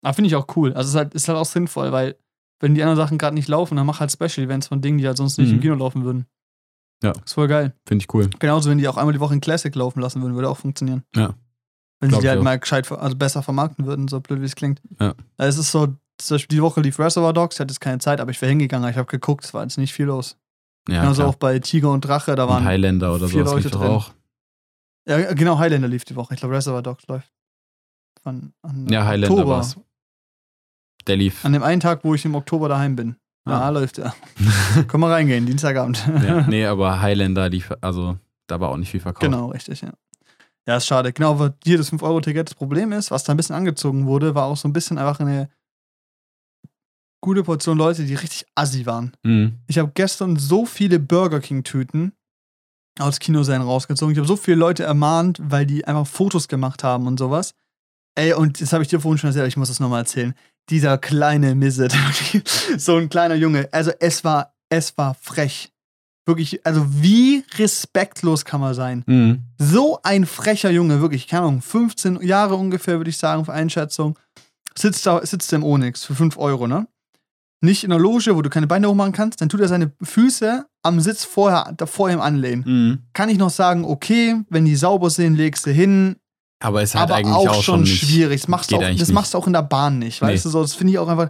Aber finde ich auch cool. Also es ist halt, ist halt auch sinnvoll, weil wenn die anderen Sachen gerade nicht laufen, dann mach halt Special Events von Dingen, die halt sonst nicht Mhm. im Kino laufen würden. Ja. Ist voll geil. Finde ich cool. Genauso, wenn die auch einmal die Woche in Classic laufen lassen würden, würde auch funktionieren. Ja. Wenn sie Glaub die ich halt auch. mal gescheit, also besser vermarkten würden, so blöd wie es klingt. Ja. Es ist so, zum Beispiel die Woche lief Reservoir Dogs, ich hatte jetzt keine Zeit, aber ich wäre hingegangen, ich habe geguckt, es war jetzt nicht viel los. Ja, Genauso klar. auch bei Tiger und Drache, da waren. und Highlander oder vier sowas Leute drin. auch. Ja, genau, Highlander lief die Woche. Ich glaube, Reservoir Dogs läuft. Von, an Ja, Highlander Oktober. war's. Der lief. An dem einen Tag, wo ich im Oktober daheim bin. Ja, Ah. läuft er. Können wir reingehen, Dienstagabend. ja, nee, aber Highlander lief, also da war auch nicht viel verkauft. Genau, richtig, ja. Ja, ist schade. Genau, aber hier das 5-Euro-Ticket. Das Problem ist, was da ein bisschen angezogen wurde, war auch so ein bisschen einfach eine gute Portion Leute, die richtig assi waren. Mhm. Ich habe gestern so viele Burger King-Tüten aus Kinosälen rausgezogen. Ich habe so viele Leute ermahnt, weil die einfach Fotos gemacht haben und sowas. Ey, und das habe ich dir vorhin schon erzählt, ich muss das nochmal erzählen. Dieser kleine Misset, so ein kleiner Junge. Also es war, es war frech. Wirklich, also wie respektlos kann man sein? Mhm. So ein frecher Junge, wirklich, keine Ahnung, 15 Jahre ungefähr, würde ich sagen, für Einschätzung. Sitzt da, sitzt im Onyx für 5 Euro, ne? Nicht in der Loge, wo du keine Beine hochmachen kannst, dann tut er seine Füße am Sitz vorher, vor ihm anlehnen. Mhm. Kann ich noch sagen, okay, wenn die sauber sind, legst du hin, Aber ist halt aber eigentlich auch, auch, schon nicht, schwierig. Das machst, auch, das machst du auch in der Bahn nicht, weißt Nee. du so, das finde ich auch einfach.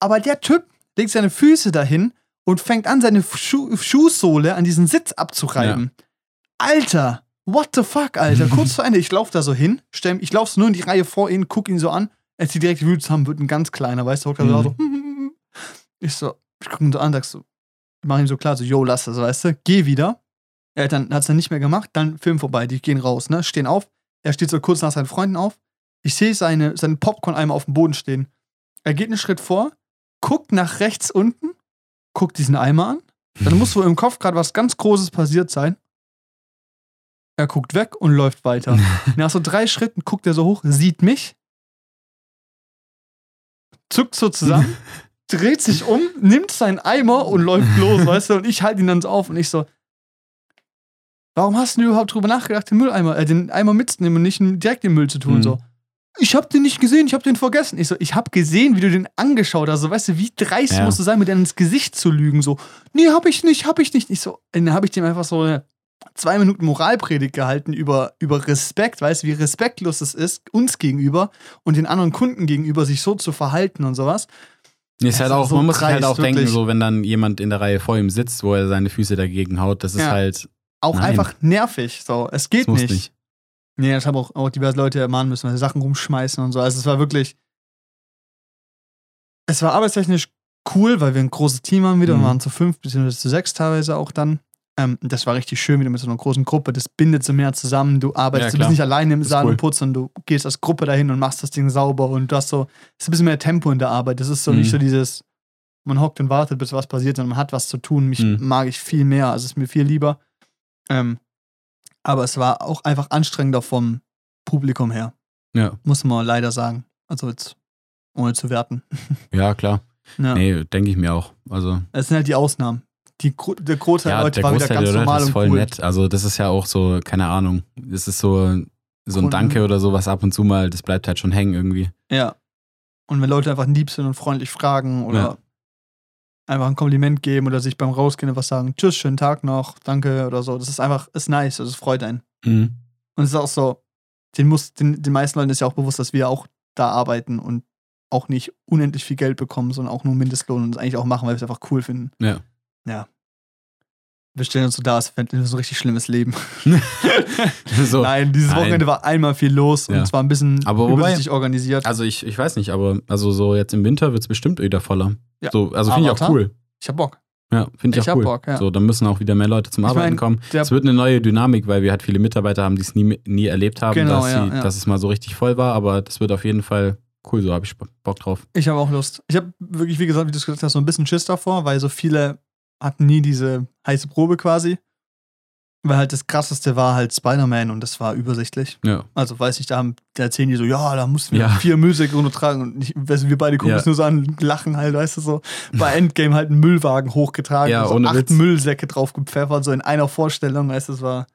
Aber der Typ legt seine Füße dahin und fängt an, seine Schu Schuhsohle an diesen Sitz abzureiben. Alter, what the fuck, Alter? Kurz vor Ende, ich laufe da so hin, stell, ich laufe so nur in die Reihe vor ihn, guck ihn so an, er zieht direkt die zusammen, wird ein ganz kleiner, weißt du, hockt Mhm. so. Ich so, ich guck ihn so an, sag so, mach ihm so klar, so, yo, lass das, weißt du, geh wieder. Er hat dann, hat's dann nicht mehr gemacht, dann Film vorbei, die gehen raus, ne, stehen auf, er steht so kurz nach seinen Freunden auf, ich sehe seine, seinen Popcorn-Eimer auf dem Boden stehen. Er geht einen Schritt vor, guckt nach rechts unten, guckt diesen Eimer an, dann muss wohl im Kopf gerade was ganz Großes passiert sein. Er guckt weg und läuft weiter. Nach so drei Schritten guckt er so hoch, sieht mich, zuckt so zusammen, dreht sich um, nimmt seinen Eimer und läuft los, weißt du? Und ich halte ihn dann so auf und ich so, warum hast du überhaupt drüber nachgedacht, den Mülleimer, äh, den Eimer mitzunehmen und nicht direkt den Müll zu tun? Mhm. So, ich hab den nicht gesehen, ich hab den vergessen. Ich so, ich hab gesehen, wie du den angeschaut hast. So, weißt du, wie dreist Ja. musst du sein, mir dann ins Gesicht zu lügen? So, nee, hab ich nicht, hab ich nicht. Ich so, dann hab ich dem einfach so eine zwei Minuten Moralpredigt gehalten über, über Respekt, weißt du, wie respektlos es ist, uns gegenüber und den anderen Kunden gegenüber, sich so zu verhalten und sowas. Ist halt auch, so man muss sich halt dreist, auch denken, wirklich. so wenn dann jemand in der Reihe vor ihm sitzt, wo er seine Füße dagegen haut, das ist Ja. halt, Auch Nein. einfach nervig. So, es geht nicht. nicht. Nee, ich habe auch, auch diverse Leute ermahnen müssen, weil sie Sachen rumschmeißen und so. Also es war wirklich. Es war arbeitstechnisch cool, weil wir ein großes Team haben wieder. Mhm. Wir waren zu fünf, beziehungsweise zu sechs teilweise auch dann. Ähm, das war richtig schön wieder mit so einer großen Gruppe. Das bindet so mehr zusammen. Du arbeitest, Ja, du bist nicht alleine im Saal cool. und putzt, sondern du gehst als Gruppe dahin und machst das Ding sauber und du hast so, es ist ein bisschen mehr Tempo in der Arbeit. Das ist so Mhm. nicht so dieses, man hockt und wartet, bis was passiert, sondern man hat was zu tun. Mich Mhm. mag ich viel mehr, also es ist mir viel lieber. Ähm, aber es war auch einfach anstrengender vom Publikum her, Ja, muss man leider sagen. Also jetzt, ohne zu werten. ja, klar. Ja. Nee, denke ich mir auch. Also, Es sind halt die Ausnahmen. Die, der Großteil der ja, Leute der war wieder Großteil ganz der Leute normal ist und voll cool. nett. Also, das ist ja auch so, keine Ahnung, das ist so, so ein Danke oder sowas ab und zu mal, das bleibt halt schon hängen irgendwie. Ja. Und wenn Leute einfach lieb sind und freundlich fragen oder Ja. Einfach ein Kompliment geben oder sich beim Rausgehen etwas sagen, tschüss, schönen Tag noch, danke oder so, das ist einfach, ist nice, das freut einen. Mhm. Und es ist auch so, den, muss, den, den meisten Leuten ist ja auch bewusst, dass wir auch da arbeiten und auch nicht unendlich viel Geld bekommen, sondern auch nur Mindestlohn und das eigentlich auch machen, weil wir es einfach cool finden. Ja. Ja. Wir stellen uns so dar, als wären wir so ein richtig schlimmes Leben. so. Nein, dieses Nein. Wochenende war einmal viel los und Ja. zwar ein bisschen Aber wobei- organisiert. Also, ich, ich weiß nicht, aber also so jetzt im Winter wird es bestimmt wieder voller. Ja. So, also finde ich auch cool. Ich hab Bock. Ja, finde ich, Ich auch hab cool. Bock, ja. So, dann müssen auch wieder mehr Leute zum Ich Arbeiten mein, kommen. Es wird eine neue Dynamik, weil wir halt viele Mitarbeiter haben, die es nie, nie erlebt haben, Genau, dass, ja, sie, dass es mal so richtig voll war, aber das wird auf jeden Fall cool, so habe ich Bock drauf. Ich habe auch Lust. Ich habe wirklich, wie gesagt, wie du es gesagt hast, so ein bisschen Schiss davor, weil so viele hatten nie diese heiße Probe quasi. Weil halt das krasseste war halt Spider-Man und das war übersichtlich. Ja. Also weiß ich, da, haben, da erzählen die so, ja, da mussten wir Ja. vier Müllsäcke runtertragen und ich, weißt du, wir beide gucken Ja. es nur so an, lachen halt, weißt du, so. Bei Endgame halt einen Müllwagen hochgetragen, Ja, so acht Witz. Müllsäcke drauf gepfeffert, so in einer Vorstellung, weißt du, das war,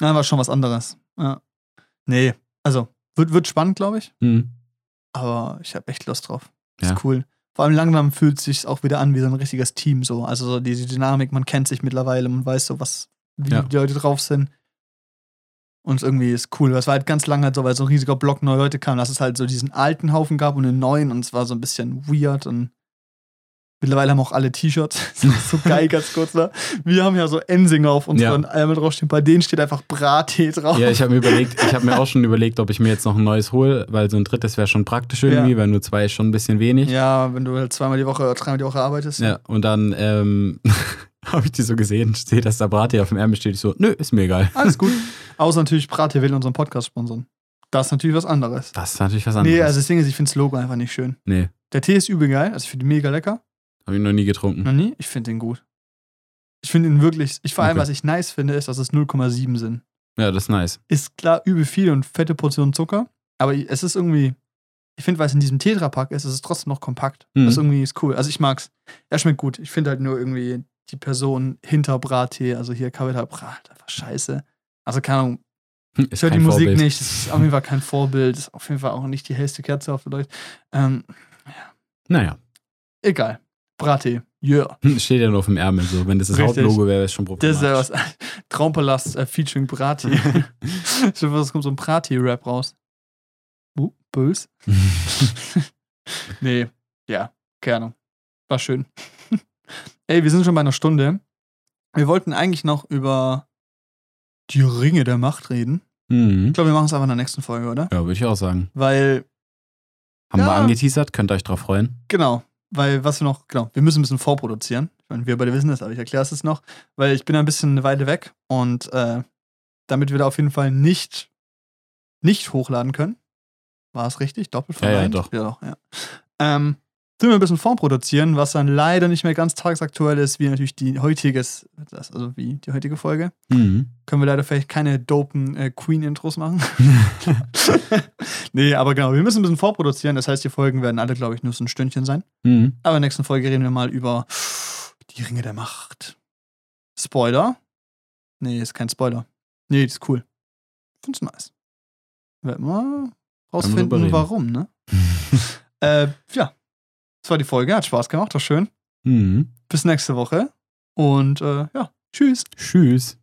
na, war schon was anderes. Ja. Nee, also, wird, wird spannend, glaube ich, Mhm. aber ich habe echt Lust drauf. Ist cool. Vor allem langsam fühlt es sich auch wieder an wie so ein richtiges Team, so. Also so diese Dynamik, man kennt sich mittlerweile, man weiß so, was, wie Ja. die Leute drauf sind. Und irgendwie ist cool. Es war halt ganz lange halt so, weil so ein riesiger Block neue Leute kamen, dass es halt so diesen alten Haufen gab und einen neuen und es war so ein bisschen weird und mittlerweile haben auch alle T-Shirts. Das ist so geil, ganz kurz, ne? Wir haben ja so Ensinger auf unseren Ärmel draufstehen, bei denen steht einfach Brattee drauf. Ja, ich habe mir überlegt, ich habe mir auch schon überlegt, ob ich mir jetzt noch ein neues hole, weil so ein drittes wäre schon praktisch irgendwie, Ja. weil nur zwei ist schon ein bisschen wenig. Ja, wenn du halt zweimal die Woche oder dreimal die Woche arbeitest. Ja, und dann ähm, habe ich die so gesehen, sehe, dass da Brattee auf dem Ärmel steht. Ich so, nö, ist mir egal. Alles gut. Außer natürlich Brattee will unseren Podcast sponsern. Das ist natürlich was anderes. Das ist natürlich was anderes. Nee, also das Ding ist, ich finde das Logo einfach nicht schön. nee, Der Tee ist übel geil, also ich finde mega lecker. Habe ich noch nie getrunken. Noch nie? Ich finde den gut. Ich finde ihn wirklich, ich vor allem, Okay. was ich nice finde, ist, dass es 0,7 sind. Ja, das ist nice. Ist klar übel viel und fette Portionen Zucker, aber es ist irgendwie, ich finde, weil es in diesem Tetrapack ist, ist es trotzdem noch kompakt. Mhm. Das irgendwie ist cool. Also ich mag's. Er schmeckt gut. Ich finde halt nur irgendwie die Person hinter Brattee, also hier Capital Brat, einfach scheiße. Also keine Ahnung, Ist ich höre die Musik Vorbild. nicht, es ist auf jeden Fall kein Vorbild, ist auf jeden Fall auch nicht die hellste Kerze auf der Leuchte. Ähm, Naja, egal. Brattee, yeah. steht ja nur auf dem Ärmel. So. Wenn das das Richtig. Hauptlogo wäre, wäre es schon Das problematisch. ist ja was. Traumpalast äh, featuring Brati. ich hoffe, es kommt so ein Brati-Rap raus. Uh, bös. nee, ja, keine Ahnung. War schön. Ey, wir sind schon bei einer Stunde. Wir wollten eigentlich noch über die Ringe der Macht reden. mhm. Ich glaube, wir machen es einfach in der nächsten Folge, oder? Ja, würde ich auch sagen. Weil, Haben wir Ja. angeteasert, könnt ihr euch drauf freuen. genau, weil was wir noch, genau, wir müssen ein bisschen vorproduzieren. Ich meine, wir beide wissen das, aber ich erkläre es jetzt noch, weil ich bin ein bisschen eine Weile weg und äh, damit wir da auf jeden Fall nicht, nicht hochladen können. War es richtig? Doppelt Ja, ja, doch. Ja, doch, ja. Ähm, wir ein bisschen vorproduzieren, was dann leider nicht mehr ganz tagsaktuell ist, wie natürlich die heutiges, also wie die heutige Folge. Mhm. Können wir leider vielleicht keine dopen äh, Queen-Intros machen. nee, aber genau, wir müssen ein bisschen vorproduzieren. Das heißt, die Folgen werden alle, glaube ich, nur so ein Stündchen sein. Mhm. Aber in der nächsten Folge reden wir mal über die Ringe der Macht. Spoiler? Nee, ist kein Spoiler. Nee, das ist cool. Ich find's nice. Werden wir rausfinden, warum, ne? äh, ja. Das war die Folge. Hat Spaß gemacht, war schön. Mhm. Bis nächste Woche. Und äh, ja, tschüss. Tschüss.